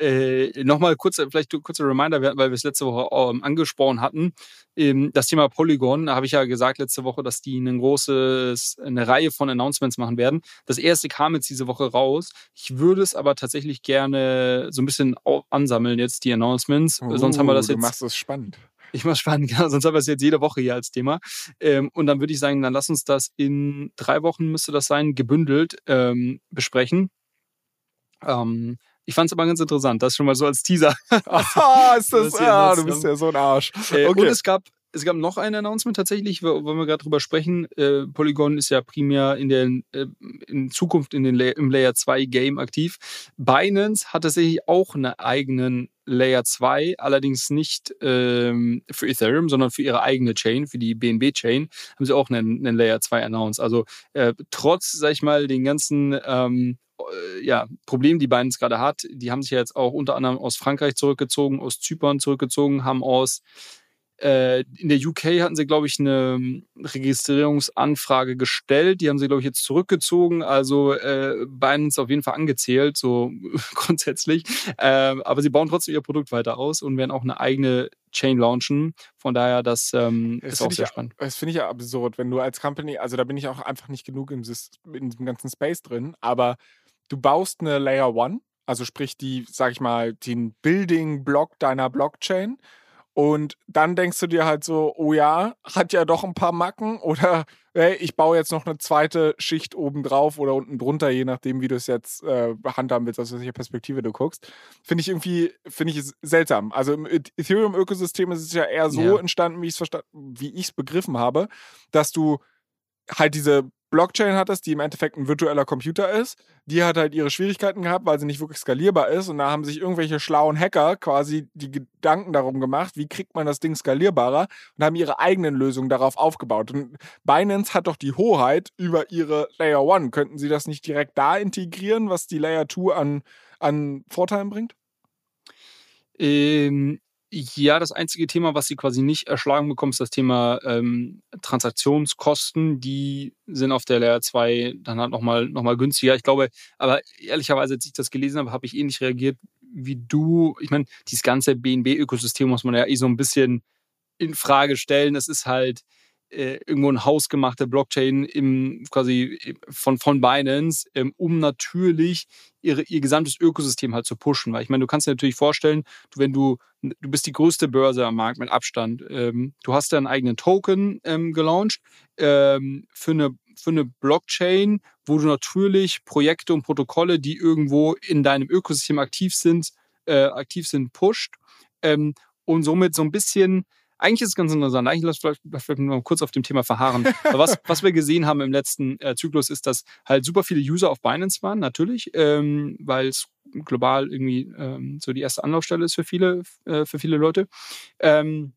Äh, Nochmal kurz, vielleicht kurzer Reminder, weil wir es letzte Woche ähm, angesprochen hatten. Ähm, das Thema Polygon, da habe ich ja gesagt letzte Woche, dass die ein großes, eine Reihe von Announcements machen werden. Das erste kam jetzt diese Woche raus. Ich würde es aber tatsächlich gerne so ein bisschen ansammeln, jetzt die Announcements. Uh, Sonst haben wir das jetzt. Du machst es spannend. Ich mach spannend, genau, sonst haben wir es jetzt jede Woche hier als Thema. Ähm, und dann würde ich sagen, dann lass uns das in drei Wochen, müsste das sein, gebündelt ähm, besprechen. Ähm, ich fand es aber ganz interessant, das schon mal so als Teaser. Ah, ist das, ja, du bist ja so ein Arsch. Okay. Und es gab, es gab noch ein Announcement tatsächlich, wollen wir gerade drüber sprechen. Äh, Polygon ist ja primär in der äh, in Zukunft in den La im Layer 2 Game aktiv. Binance hat tatsächlich auch einen eigenen Layer 2, allerdings nicht ähm, für Ethereum, sondern für ihre eigene Chain, für die BNB-Chain, haben sie auch einen, einen Layer 2 announced. Also äh, trotz, sag ich mal, den ganzen ähm, äh, ja, Problemen, die Binance gerade hat, die haben sich ja jetzt auch unter anderem aus Frankreich zurückgezogen, aus Zypern zurückgezogen, haben aus äh, in der UK hatten sie, glaube ich, eine ähm, Registrierungsanfrage gestellt. Die haben sie, glaube ich, jetzt zurückgezogen. Also äh, Binance auf jeden Fall angezählt, so grundsätzlich. Äh, aber sie bauen trotzdem ihr Produkt weiter aus und werden auch eine eigene Chain launchen. Von daher, das, ähm, das ist auch sehr ich, spannend. Das finde ich ja absurd, wenn du als Company, also da bin ich auch einfach nicht genug im, in diesem ganzen Space drin, aber du baust eine Layer One, also sprich die, sag ich mal, den Building-Block deiner Blockchain und dann denkst du dir halt so, oh ja, hat ja doch ein paar Macken oder hey, ich baue jetzt noch eine zweite Schicht oben drauf oder unten drunter, je nachdem, wie du es jetzt äh, handhaben willst, aus welcher Perspektive du guckst. Finde ich irgendwie, finde ich seltsam. Also im Ethereum-Ökosystem ist es ja eher so ja. entstanden, wie ich es verstanden, wie ich es begriffen habe, dass du halt diese Blockchain hattest, die im Endeffekt ein virtueller Computer ist. Die hat halt ihre Schwierigkeiten gehabt, weil sie nicht wirklich skalierbar ist. Und da haben sich irgendwelche schlauen Hacker quasi die Gedanken darum gemacht, wie kriegt man das Ding skalierbarer und haben ihre eigenen Lösungen darauf aufgebaut. Und Binance hat doch die Hoheit über ihre Layer 1. Könnten sie das nicht direkt da integrieren, was die Layer 2 an, an Vorteilen bringt? Ähm, ja, das einzige Thema, was sie quasi nicht erschlagen bekommen, ist das Thema ähm, Transaktionskosten. Die sind auf der Layer 2 dann halt nochmal noch mal günstiger. Ich glaube, aber ehrlicherweise, als ich das gelesen habe, habe ich ähnlich reagiert wie du. Ich meine, dieses ganze BNB-Ökosystem muss man ja eh so ein bisschen in Frage stellen. Es ist halt äh, irgendwo ein hausgemachte Blockchain im quasi von, von Binance, ähm, um natürlich ihre, ihr gesamtes Ökosystem halt zu pushen. Weil ich meine, du kannst dir natürlich vorstellen, du, wenn du, du bist die größte Börse am Markt mit Abstand, ähm, du hast deinen eigenen Token ähm, gelauncht ähm, für, eine, für eine Blockchain, wo du natürlich Projekte und Protokolle, die irgendwo in deinem Ökosystem aktiv sind, äh, aktiv sind, pusht. Ähm, und somit so ein bisschen eigentlich ist es ganz interessant. Eigentlich lass vielleicht, vielleicht mal kurz auf dem Thema verharren. was, was wir gesehen haben im letzten äh, Zyklus ist, dass halt super viele User auf Binance waren, natürlich, ähm, weil es global irgendwie ähm, so die erste Anlaufstelle ist für viele, äh, für viele Leute. Ähm,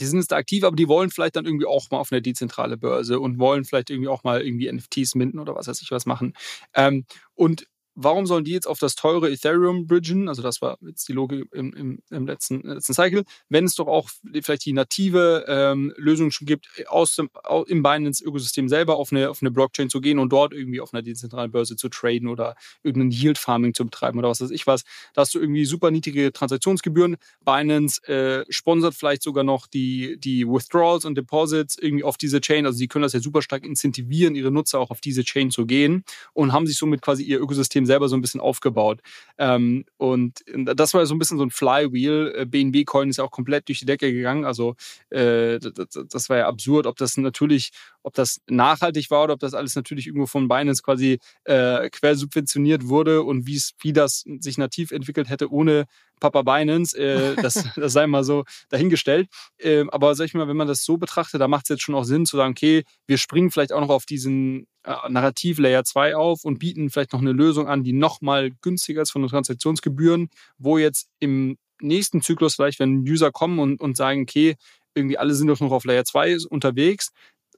die sind jetzt da aktiv, aber die wollen vielleicht dann irgendwie auch mal auf eine dezentrale Börse und wollen vielleicht irgendwie auch mal irgendwie NFTs minden oder was weiß ich was machen. Ähm, und warum sollen die jetzt auf das teure Ethereum bridgen? Also das war jetzt die Logik im, im, im letzten, letzten Cycle, wenn es doch auch vielleicht die native ähm, Lösung schon gibt, aus dem, im Binance-Ökosystem selber auf eine, auf eine Blockchain zu gehen und dort irgendwie auf einer dezentralen Börse zu traden oder irgendein Yield-Farming zu betreiben oder was weiß ich was. Da hast du irgendwie super niedrige Transaktionsgebühren. Binance äh, sponsert vielleicht sogar noch die, die Withdrawals und Deposits irgendwie auf diese Chain. Also sie können das ja super stark incentivieren, ihre Nutzer auch auf diese Chain zu gehen und haben sich somit quasi ihr Ökosystem Ökosystem selber so ein bisschen aufgebaut. Ähm, und das war so ein bisschen so ein Flywheel. BNB äh, Coin ist ja auch komplett durch die Decke gegangen. Also äh, das, das, war ja absurd, ob das natürlich, ob das nachhaltig war oder ob das alles natürlich irgendwo von Binance quasi äh, quersubventioniert wurde und wie das sich nativ entwickelt hätte ohne Papa Binance, äh, das, das sei mal so dahingestellt. Ähm, aber sag ich mal, wenn man das so betrachtet, da macht es jetzt schon auch Sinn zu sagen, okay, wir springen vielleicht auch noch auf diesen äh, Narrativ Layer 2 auf und bieten vielleicht noch eine Lösung an, die nochmal günstiger ist von den Transaktionsgebühren, wo jetzt im nächsten Zyklus vielleicht, wenn User kommen und, und sagen, okay, irgendwie alle sind doch noch auf Layer 2 unterwegs,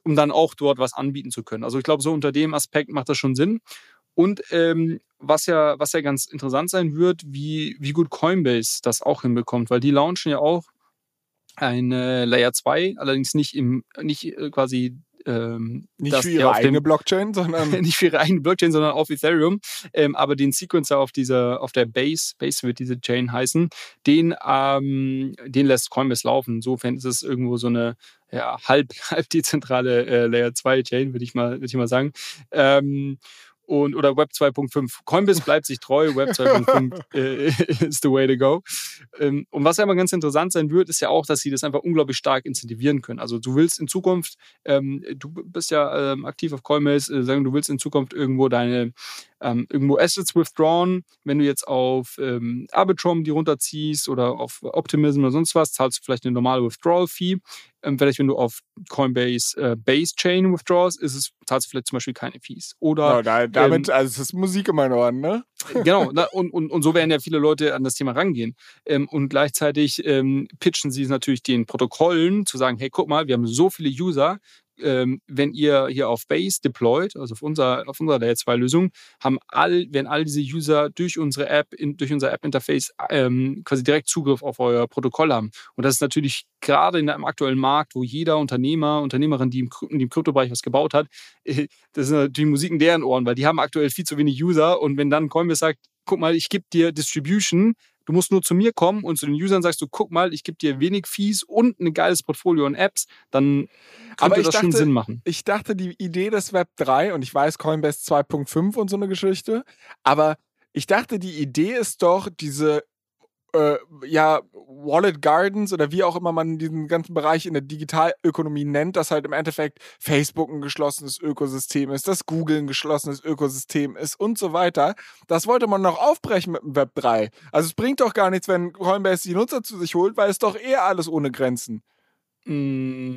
um dann auch dort was anbieten zu können. Also ich glaube, so unter dem Aspekt macht das schon Sinn. Und ähm, was ja, was ja ganz interessant sein wird, wie, wie gut Coinbase das auch hinbekommt, weil die launchen ja auch eine Layer 2, allerdings nicht im, nicht äh, quasi ähm, nicht für ihre eigene dem, Blockchain, sondern nicht für ihre eigene Blockchain, sondern auf Ethereum. Ähm, aber den Sequencer auf dieser, auf der Base, Base wird diese Chain heißen, den, ähm, den lässt Coinbase laufen. Insofern ist es irgendwo so eine ja, halb, halb dezentrale äh, Layer 2 Chain, würde ich mal, würde ich mal sagen. Und oder Web 2.5. Coinbase bleibt sich treu, Web 2.5 äh, is the way to go. Ähm, und was ja immer ganz interessant sein wird, ist ja auch, dass sie das einfach unglaublich stark incentivieren können. Also du willst in Zukunft, ähm, du bist ja ähm, aktiv auf Coinbase, äh, sagen, du willst in Zukunft irgendwo deine ähm, irgendwo Assets withdrawn. Wenn du jetzt auf ähm, Arbitrum die runterziehst oder auf Optimism oder sonst was, zahlst du vielleicht eine normale Withdrawal-Fee. Ähm, vielleicht, wenn du auf Coinbase äh, Base Chain withdraws, ist es, zahlst du vielleicht zum Beispiel keine Fees. Oder, ja, da, damit, ähm, also es ist Musik in meinen Ohren, ne? Genau, na, und, und, und so werden ja viele Leute an das Thema rangehen. Ähm, und gleichzeitig ähm, pitchen sie es natürlich den Protokollen, zu sagen, hey, guck mal, wir haben so viele User, ähm, wenn ihr hier auf Base deployt, also auf, unser, auf unserer Layer 2 Lösung, haben all, werden all diese User durch unsere App, in, durch unser App-Interface ähm, quasi direkt Zugriff auf euer Protokoll haben. Und das ist natürlich gerade in einem aktuellen Markt, wo jeder Unternehmer, Unternehmerin, die im, die im Kryptobereich was gebaut hat, äh, das ist natürlich Musik in deren Ohren, weil die haben aktuell viel zu wenig User und wenn dann Coinbase sagt, guck mal, ich gebe dir Distribution, Du musst nur zu mir kommen und zu den Usern sagst du, guck mal, ich gebe dir wenig Fees und ein geiles Portfolio an Apps, dann könnte das dachte, schon Sinn machen. Ich dachte, die Idee des Web 3, und ich weiß Coinbase 2.5 und so eine Geschichte, aber ich dachte, die Idee ist doch, diese äh, ja, Wallet Gardens oder wie auch immer man diesen ganzen Bereich in der Digitalökonomie nennt, dass halt im Endeffekt Facebook ein geschlossenes Ökosystem ist, dass Google ein geschlossenes Ökosystem ist und so weiter. Das wollte man noch aufbrechen mit dem Web 3. Also es bringt doch gar nichts, wenn Coinbase die Nutzer zu sich holt, weil es doch eher alles ohne Grenzen. Mm,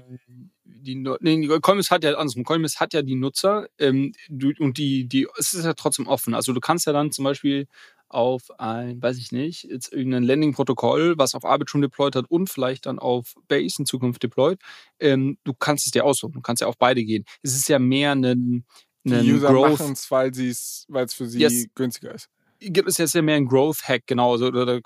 die, nee, Coinbase hat ja andersrum. Coinbase hat ja die Nutzer ähm, und die, die, es ist ja trotzdem offen. Also du kannst ja dann zum Beispiel auf ein, weiß ich nicht, jetzt irgendein Landing-Protokoll, was auf Arbitrum deployed hat und vielleicht dann auf Base in Zukunft deployed. Ähm, du kannst es dir aussuchen, du kannst ja auf beide gehen. Es ist ja mehr ein, Die User machen es, weil es für sie yes. günstiger ist gibt es jetzt ja mehr ein Growth-Hack, genau. Also, oder,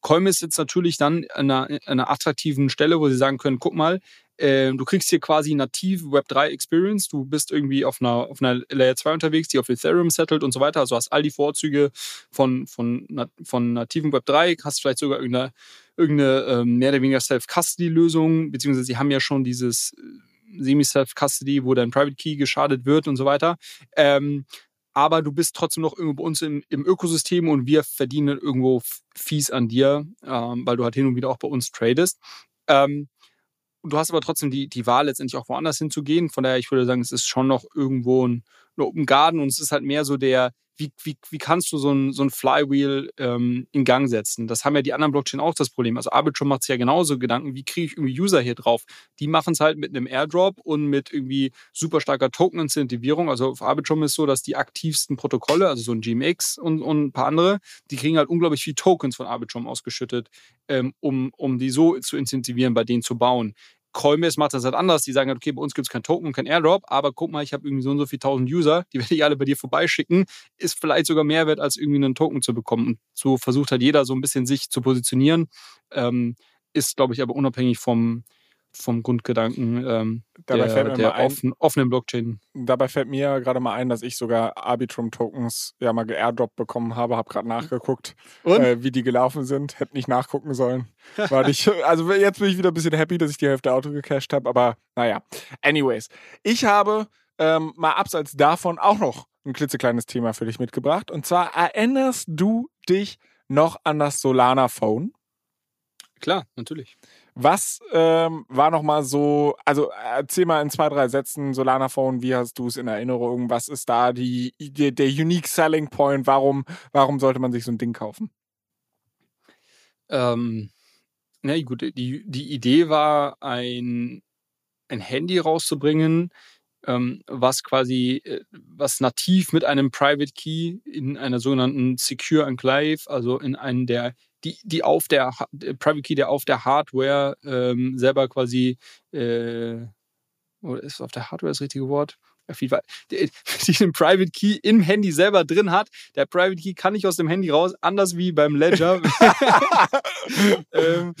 Coinbase sitzt natürlich dann an einer, an einer attraktiven Stelle, wo sie sagen können, guck mal, äh, du kriegst hier quasi native Web3 Experience. Du bist irgendwie auf einer, auf einer Layer 2 unterwegs, die auf Ethereum settelt und so weiter. Also hast all die Vorzüge von, von, von nativen Web3, hast vielleicht sogar irgendeine, irgendeine ähm, mehr oder weniger Self-Custody-Lösung, beziehungsweise sie haben ja schon dieses äh, Semi-Self-Custody, wo dein Private Key geschadet wird und so weiter. Ähm, aber du bist trotzdem noch irgendwo bei uns im, im Ökosystem und wir verdienen irgendwo Fees an dir, ähm, weil du halt hin und wieder auch bei uns tradest. Ähm, du hast aber trotzdem die, die Wahl, letztendlich auch woanders hinzugehen. Von daher, ich würde sagen, es ist schon noch irgendwo ein, ein Open Garden und es ist halt mehr so der, wie, wie, wie kannst du so ein, so ein Flywheel ähm, in Gang setzen? Das haben ja die anderen Blockchain auch das Problem. Also Arbitrum macht sich ja genauso Gedanken, wie kriege ich irgendwie User hier drauf? Die machen es halt mit einem Airdrop und mit irgendwie super starker Token-Incentivierung. Also auf Arbitrum ist so, dass die aktivsten Protokolle, also so ein GMX und, und ein paar andere, die kriegen halt unglaublich viel Tokens von Arbitrum ausgeschüttet, ähm, um, um die so zu incentivieren, bei denen zu bauen. Coinbase macht das halt anders. Die sagen halt, okay, bei uns gibt es kein Token und kein Airdrop, aber guck mal, ich habe irgendwie so und so viele tausend User, die werde ich alle bei dir vorbeischicken. Ist vielleicht sogar mehr wert, als irgendwie einen Token zu bekommen. Und so versucht halt jeder so ein bisschen sich zu positionieren. Ähm, ist, glaube ich, aber unabhängig vom, vom Grundgedanken ähm, dabei der, fällt mir der mal ein, offen, offenen Blockchain. Dabei fällt mir gerade mal ein, dass ich sogar Arbitrum-Tokens ja mal geairdroppt bekommen habe. Habe gerade nachgeguckt, äh, wie die gelaufen sind. Hätte nicht nachgucken sollen. Weil ich, also jetzt bin ich wieder ein bisschen happy, dass ich die Hälfte Auto gecached habe. Aber naja. Anyways. Ich habe ähm, mal abseits davon auch noch ein klitzekleines Thema für dich mitgebracht. Und zwar erinnerst du dich noch an das Solana Phone? Klar, natürlich. Was ähm, war nochmal so, also erzähl mal in zwei, drei Sätzen Solana Phone, wie hast du es in Erinnerung? Was ist da die, der, der Unique Selling Point? Warum, warum sollte man sich so ein Ding kaufen? Ähm, na gut, die, die Idee war, ein, ein Handy rauszubringen, ähm, was quasi, äh, was nativ mit einem Private Key in einer sogenannten Secure Enclave, also in einen der die, die auf der Private Key, der auf der Hardware ähm, selber quasi, äh, oder ist auf der Hardware das richtige Wort? Auf jeden Fall, die, die den Private Key im Handy selber drin hat. Der Private Key kann nicht aus dem Handy raus, anders wie beim Ledger. ähm,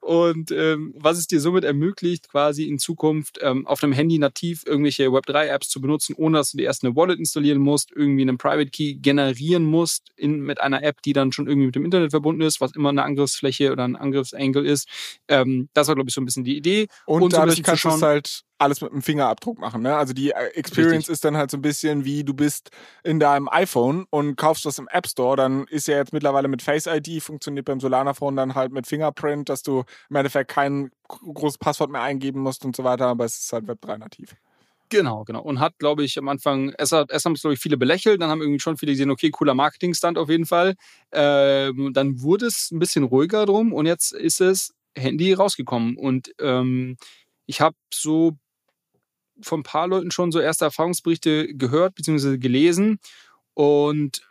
und ähm, was es dir somit ermöglicht, quasi in Zukunft ähm, auf einem Handy nativ irgendwelche Web3-Apps zu benutzen, ohne dass du dir erst eine Wallet installieren musst, irgendwie einen Private Key generieren musst in, mit einer App, die dann schon irgendwie mit dem Internet verbunden ist, was immer eine Angriffsfläche oder ein Angriffsangle ist. Ähm, das war, glaube ich, so ein bisschen die Idee. Und, und dadurch so kannst du es halt alles mit einem Fingerabdruck machen. Ne? Also die äh, Experience Richtig. ist dann halt so ein bisschen wie du bist in deinem iPhone und kaufst das im App Store. Dann ist ja jetzt mittlerweile mit Face ID, funktioniert beim Solana Phone dann halt mit Fingerprint, dass du im Endeffekt kein großes Passwort mehr eingeben musst und so weiter, aber es ist halt Web3 nativ. Genau, genau. Und hat, glaube ich, am Anfang, erst, hat, erst haben es, glaube ich, viele belächelt, dann haben irgendwie schon viele gesehen, okay, cooler Marketingstand auf jeden Fall. Ähm, dann wurde es ein bisschen ruhiger drum und jetzt ist es Handy rausgekommen. Und ähm, ich habe so von ein paar Leuten schon so erste Erfahrungsberichte gehört bzw. gelesen und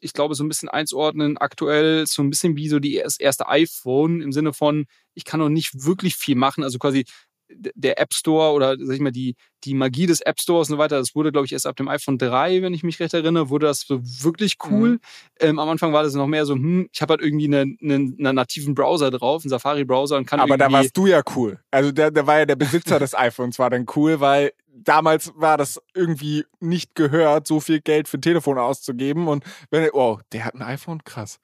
ich glaube, so ein bisschen einzuordnen, aktuell so ein bisschen wie so die erste iPhone im Sinne von, ich kann noch nicht wirklich viel machen. Also quasi der App Store oder sag ich mal, die, die Magie des App Stores und so weiter, das wurde, glaube ich, erst ab dem iPhone 3, wenn ich mich recht erinnere, wurde das so wirklich cool. Mhm. Ähm, am Anfang war das noch mehr so, hm, ich habe halt irgendwie einen, einen, einen nativen Browser drauf, einen Safari-Browser und kann Aber da warst du ja cool. Also der, der war ja der Besitzer des iPhones, war dann cool, weil damals war das irgendwie nicht gehört, so viel Geld für ein Telefon auszugeben. Und wenn, oh, der hat ein iPhone, krass.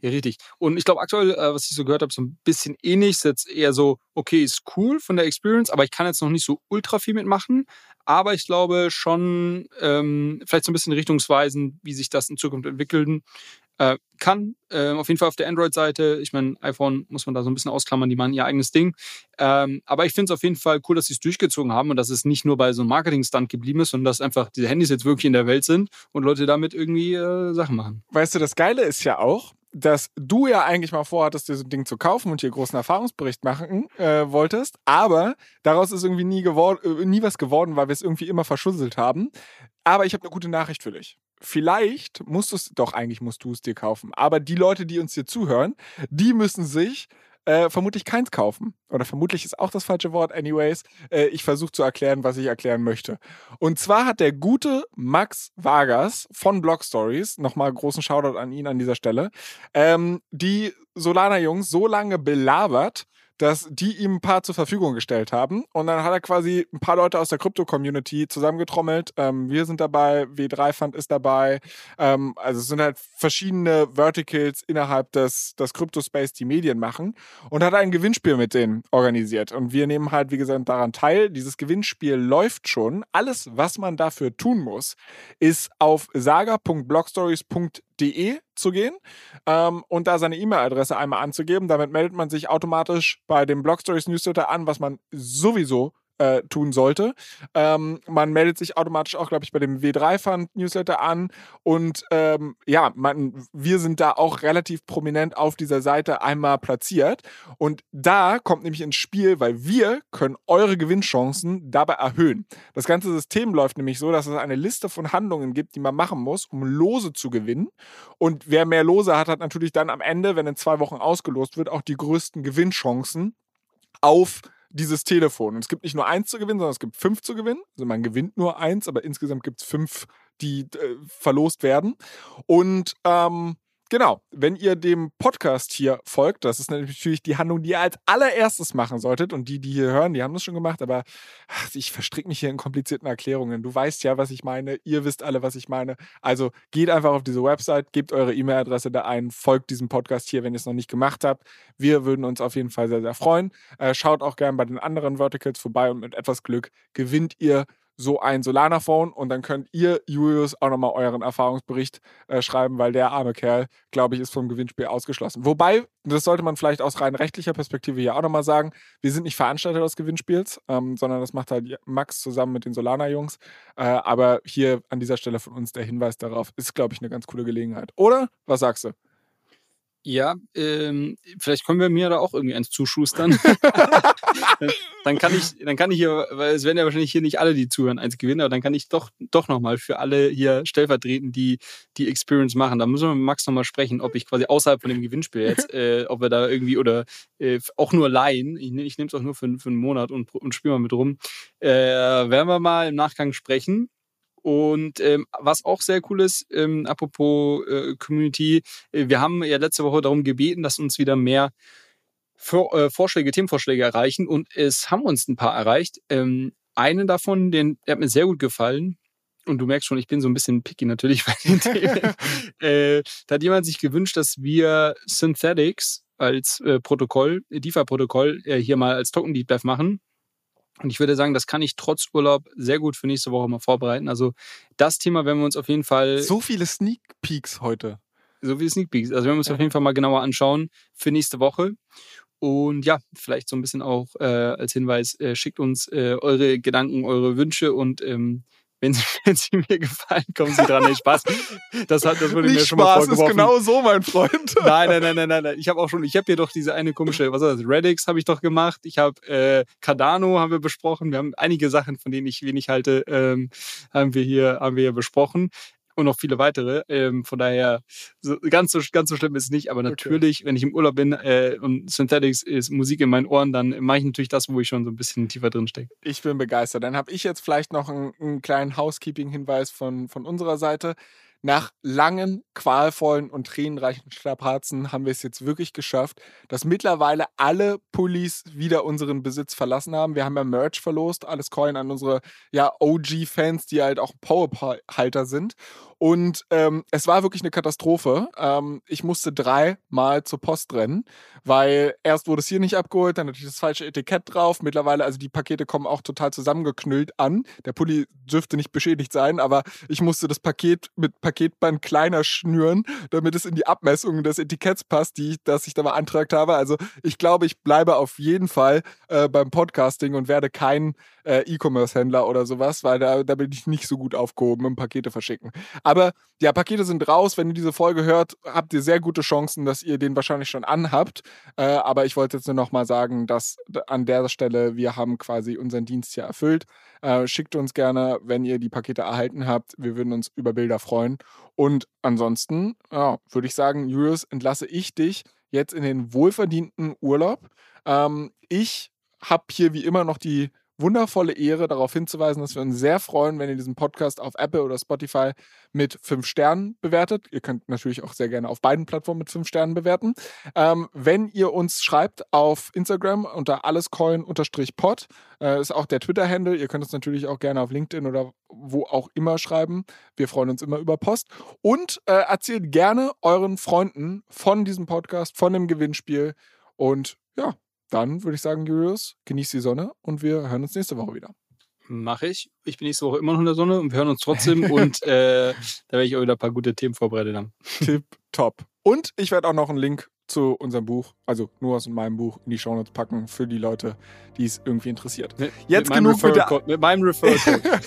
Ja, richtig. Und ich glaube, aktuell, äh, was ich so gehört habe, so ein bisschen ähnlich. Ist jetzt eher so, okay, ist cool von der Experience, aber ich kann jetzt noch nicht so ultra viel mitmachen. Aber ich glaube schon, ähm, vielleicht so ein bisschen richtungsweisend, wie sich das in Zukunft entwickeln äh, kann. Äh, auf jeden Fall auf der Android-Seite. Ich meine, iPhone muss man da so ein bisschen ausklammern, die machen ihr eigenes Ding. Ähm, aber ich finde es auf jeden Fall cool, dass sie es durchgezogen haben und dass es nicht nur bei so einem Marketing-Stunt geblieben ist, sondern dass einfach diese Handys jetzt wirklich in der Welt sind und Leute damit irgendwie äh, Sachen machen. Weißt du, das Geile ist ja auch, dass du ja eigentlich mal vorhattest, dir so ein Ding zu kaufen und hier großen Erfahrungsbericht machen äh, wolltest, aber daraus ist irgendwie nie, äh, nie was geworden, weil wir es irgendwie immer verschusselt haben. Aber ich habe eine gute Nachricht für dich. Vielleicht musst du es, doch eigentlich musst du es dir kaufen, aber die Leute, die uns hier zuhören, die müssen sich äh, vermutlich keins kaufen. Oder vermutlich ist auch das falsche Wort, anyways. Äh, ich versuche zu erklären, was ich erklären möchte. Und zwar hat der gute Max Vargas von Blog Stories, nochmal großen Shoutout an ihn an dieser Stelle, ähm, die Solana-Jungs so lange belabert, dass die ihm ein paar zur Verfügung gestellt haben. Und dann hat er quasi ein paar Leute aus der Krypto-Community zusammengetrommelt. Ähm, wir sind dabei, W3 Fund ist dabei. Ähm, also es sind halt verschiedene Verticals innerhalb des, des Crypto-Space, die Medien machen. Und hat ein Gewinnspiel mit denen organisiert. Und wir nehmen halt, wie gesagt, daran teil. Dieses Gewinnspiel läuft schon. Alles, was man dafür tun muss, ist auf saga.blogstories.de zu gehen ähm, und da seine E-Mail-Adresse einmal anzugeben. Damit meldet man sich automatisch bei dem Blog Stories Newsletter an, was man sowieso äh, tun sollte. Ähm, man meldet sich automatisch auch, glaube ich, bei dem W3 Fund Newsletter an und ähm, ja, man, wir sind da auch relativ prominent auf dieser Seite einmal platziert und da kommt nämlich ins Spiel, weil wir können eure Gewinnchancen dabei erhöhen. Das ganze System läuft nämlich so, dass es eine Liste von Handlungen gibt, die man machen muss, um Lose zu gewinnen und wer mehr Lose hat, hat natürlich dann am Ende, wenn in zwei Wochen ausgelost wird, auch die größten Gewinnchancen auf dieses Telefon. Und es gibt nicht nur eins zu gewinnen, sondern es gibt fünf zu gewinnen. Also man gewinnt nur eins, aber insgesamt gibt es fünf, die äh, verlost werden. Und ähm, Genau, wenn ihr dem Podcast hier folgt, das ist natürlich die Handlung, die ihr als allererstes machen solltet. Und die, die hier hören, die haben das schon gemacht, aber ach, ich verstricke mich hier in komplizierten Erklärungen. Du weißt ja, was ich meine, ihr wisst alle, was ich meine. Also geht einfach auf diese Website, gebt eure E-Mail-Adresse da ein, folgt diesem Podcast hier, wenn ihr es noch nicht gemacht habt. Wir würden uns auf jeden Fall sehr, sehr freuen. Äh, schaut auch gerne bei den anderen Verticals vorbei und mit etwas Glück gewinnt ihr so ein Solana-Phone und dann könnt ihr, Julius, auch nochmal euren Erfahrungsbericht äh, schreiben, weil der arme Kerl, glaube ich, ist vom Gewinnspiel ausgeschlossen. Wobei, das sollte man vielleicht aus rein rechtlicher Perspektive hier auch nochmal sagen, wir sind nicht Veranstalter des Gewinnspiels, ähm, sondern das macht halt Max zusammen mit den Solana-Jungs. Äh, aber hier an dieser Stelle von uns der Hinweis darauf, ist, glaube ich, eine ganz coole Gelegenheit. Oder? Was sagst du? Ja, ähm, vielleicht können wir mir da auch irgendwie eins zuschustern. dann kann ich, dann kann ich hier, weil es werden ja wahrscheinlich hier nicht alle, die zuhören, eins gewinnen, aber dann kann ich doch, doch nochmal für alle hier stellvertretend die, die Experience machen. Da müssen wir mit Max nochmal sprechen, ob ich quasi außerhalb von dem Gewinnspiel jetzt, äh, ob wir da irgendwie oder äh, auch nur leihen, ich, ich nehme es auch nur für, für einen Monat und, und spiele mal mit rum, äh, werden wir mal im Nachgang sprechen. Und ähm, was auch sehr cool ist, ähm, apropos äh, Community, äh, wir haben ja letzte Woche darum gebeten, dass uns wieder mehr Vor äh, Vorschläge, Themenvorschläge erreichen und es haben uns ein paar erreicht. Ähm, einen davon, den, der hat mir sehr gut gefallen. Und du merkst schon, ich bin so ein bisschen picky natürlich bei den Themen. äh, da hat jemand sich gewünscht, dass wir Synthetics als äh, Protokoll, DeFi-Protokoll, äh, hier mal als Token Deep Dive machen. Und ich würde sagen, das kann ich trotz Urlaub sehr gut für nächste Woche mal vorbereiten. Also das Thema werden wir uns auf jeden Fall. So viele Sneak Peeks heute. So viele Sneak Peeks. Also werden wir uns ja. auf jeden Fall mal genauer anschauen für nächste Woche. Und ja, vielleicht so ein bisschen auch äh, als Hinweis, äh, schickt uns äh, eure Gedanken, eure Wünsche und ähm, wenn sie, wenn sie mir gefallen, kommen sie dran. Nee, Spaß. Das, hat, das wurde Nicht mir schon Spaß mal vorgeworfen. ist genau so, mein Freund. Nein, nein, nein, nein, nein, nein. Ich habe auch schon, ich habe hier doch diese eine komische, was ist das? Redix habe ich doch gemacht. Ich habe äh, Cardano haben wir besprochen. Wir haben einige Sachen, von denen ich wenig halte, ähm, haben wir hier, haben wir hier besprochen und noch viele weitere. Ähm, von daher, so, ganz, so, ganz so schlimm ist es nicht. Aber natürlich, okay. wenn ich im Urlaub bin äh, und Synthetics ist Musik in meinen Ohren, dann mache ich natürlich das, wo ich schon so ein bisschen tiefer drin stecke. Ich bin begeistert. Dann habe ich jetzt vielleicht noch einen, einen kleinen Housekeeping-Hinweis von, von unserer Seite. Nach langen, qualvollen und tränenreichen Strapazen haben wir es jetzt wirklich geschafft, dass mittlerweile alle Pullis wieder unseren Besitz verlassen haben. Wir haben ja Merch verlost, alles Coin an unsere ja, OG-Fans, die halt auch Powerhalter sind. Und ähm, es war wirklich eine Katastrophe. Ähm, ich musste dreimal zur Post rennen, weil erst wurde es hier nicht abgeholt, dann natürlich das falsche Etikett drauf. Mittlerweile, also die Pakete kommen auch total zusammengeknüllt an. Der Pulli dürfte nicht beschädigt sein, aber ich musste das Paket mit Paketband kleiner schnüren, damit es in die Abmessungen des Etiketts passt, die das ich da beantragt habe. Also ich glaube, ich bleibe auf jeden Fall äh, beim Podcasting und werde kein äh, E-Commerce-Händler oder sowas, weil da, da bin ich nicht so gut aufgehoben im Pakete verschicken. Aber ja, Pakete sind raus. Wenn ihr diese Folge hört, habt ihr sehr gute Chancen, dass ihr den wahrscheinlich schon anhabt. Äh, aber ich wollte jetzt nur noch mal sagen, dass an der Stelle wir haben quasi unseren Dienst hier erfüllt. Äh, schickt uns gerne, wenn ihr die Pakete erhalten habt. Wir würden uns über Bilder freuen. Und ansonsten, ja, würde ich sagen, Julius, entlasse ich dich jetzt in den wohlverdienten Urlaub. Ähm, ich habe hier wie immer noch die wundervolle Ehre, darauf hinzuweisen, dass wir uns sehr freuen, wenn ihr diesen Podcast auf Apple oder Spotify mit fünf Sternen bewertet. Ihr könnt natürlich auch sehr gerne auf beiden Plattformen mit fünf Sternen bewerten. Ähm, wenn ihr uns schreibt auf Instagram unter allescoin-pod, äh, ist auch der Twitter-Handle. Ihr könnt uns natürlich auch gerne auf LinkedIn oder wo auch immer schreiben. Wir freuen uns immer über Post. Und äh, erzählt gerne euren Freunden von diesem Podcast, von dem Gewinnspiel. Und ja, dann würde ich sagen, Julius, genieß die Sonne und wir hören uns nächste Woche wieder. Mache ich. Ich bin nächste Woche immer noch in der Sonne und wir hören uns trotzdem und äh, da werde ich auch wieder ein paar gute Themen vorbereitet haben. Tipp top. Und ich werde auch noch einen Link zu unserem Buch, also Noahs und meinem Buch, in die Shownotes packen für die Leute, die es irgendwie interessiert. Mit, Jetzt mit genug mit, der, Code, mit meinem Referral-Code.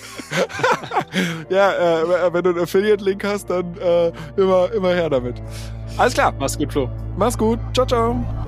ja, äh, wenn du einen Affiliate-Link hast, dann äh, immer, immer her damit. Alles klar. Mach's gut, Flo. Mach's gut. Ciao, ciao.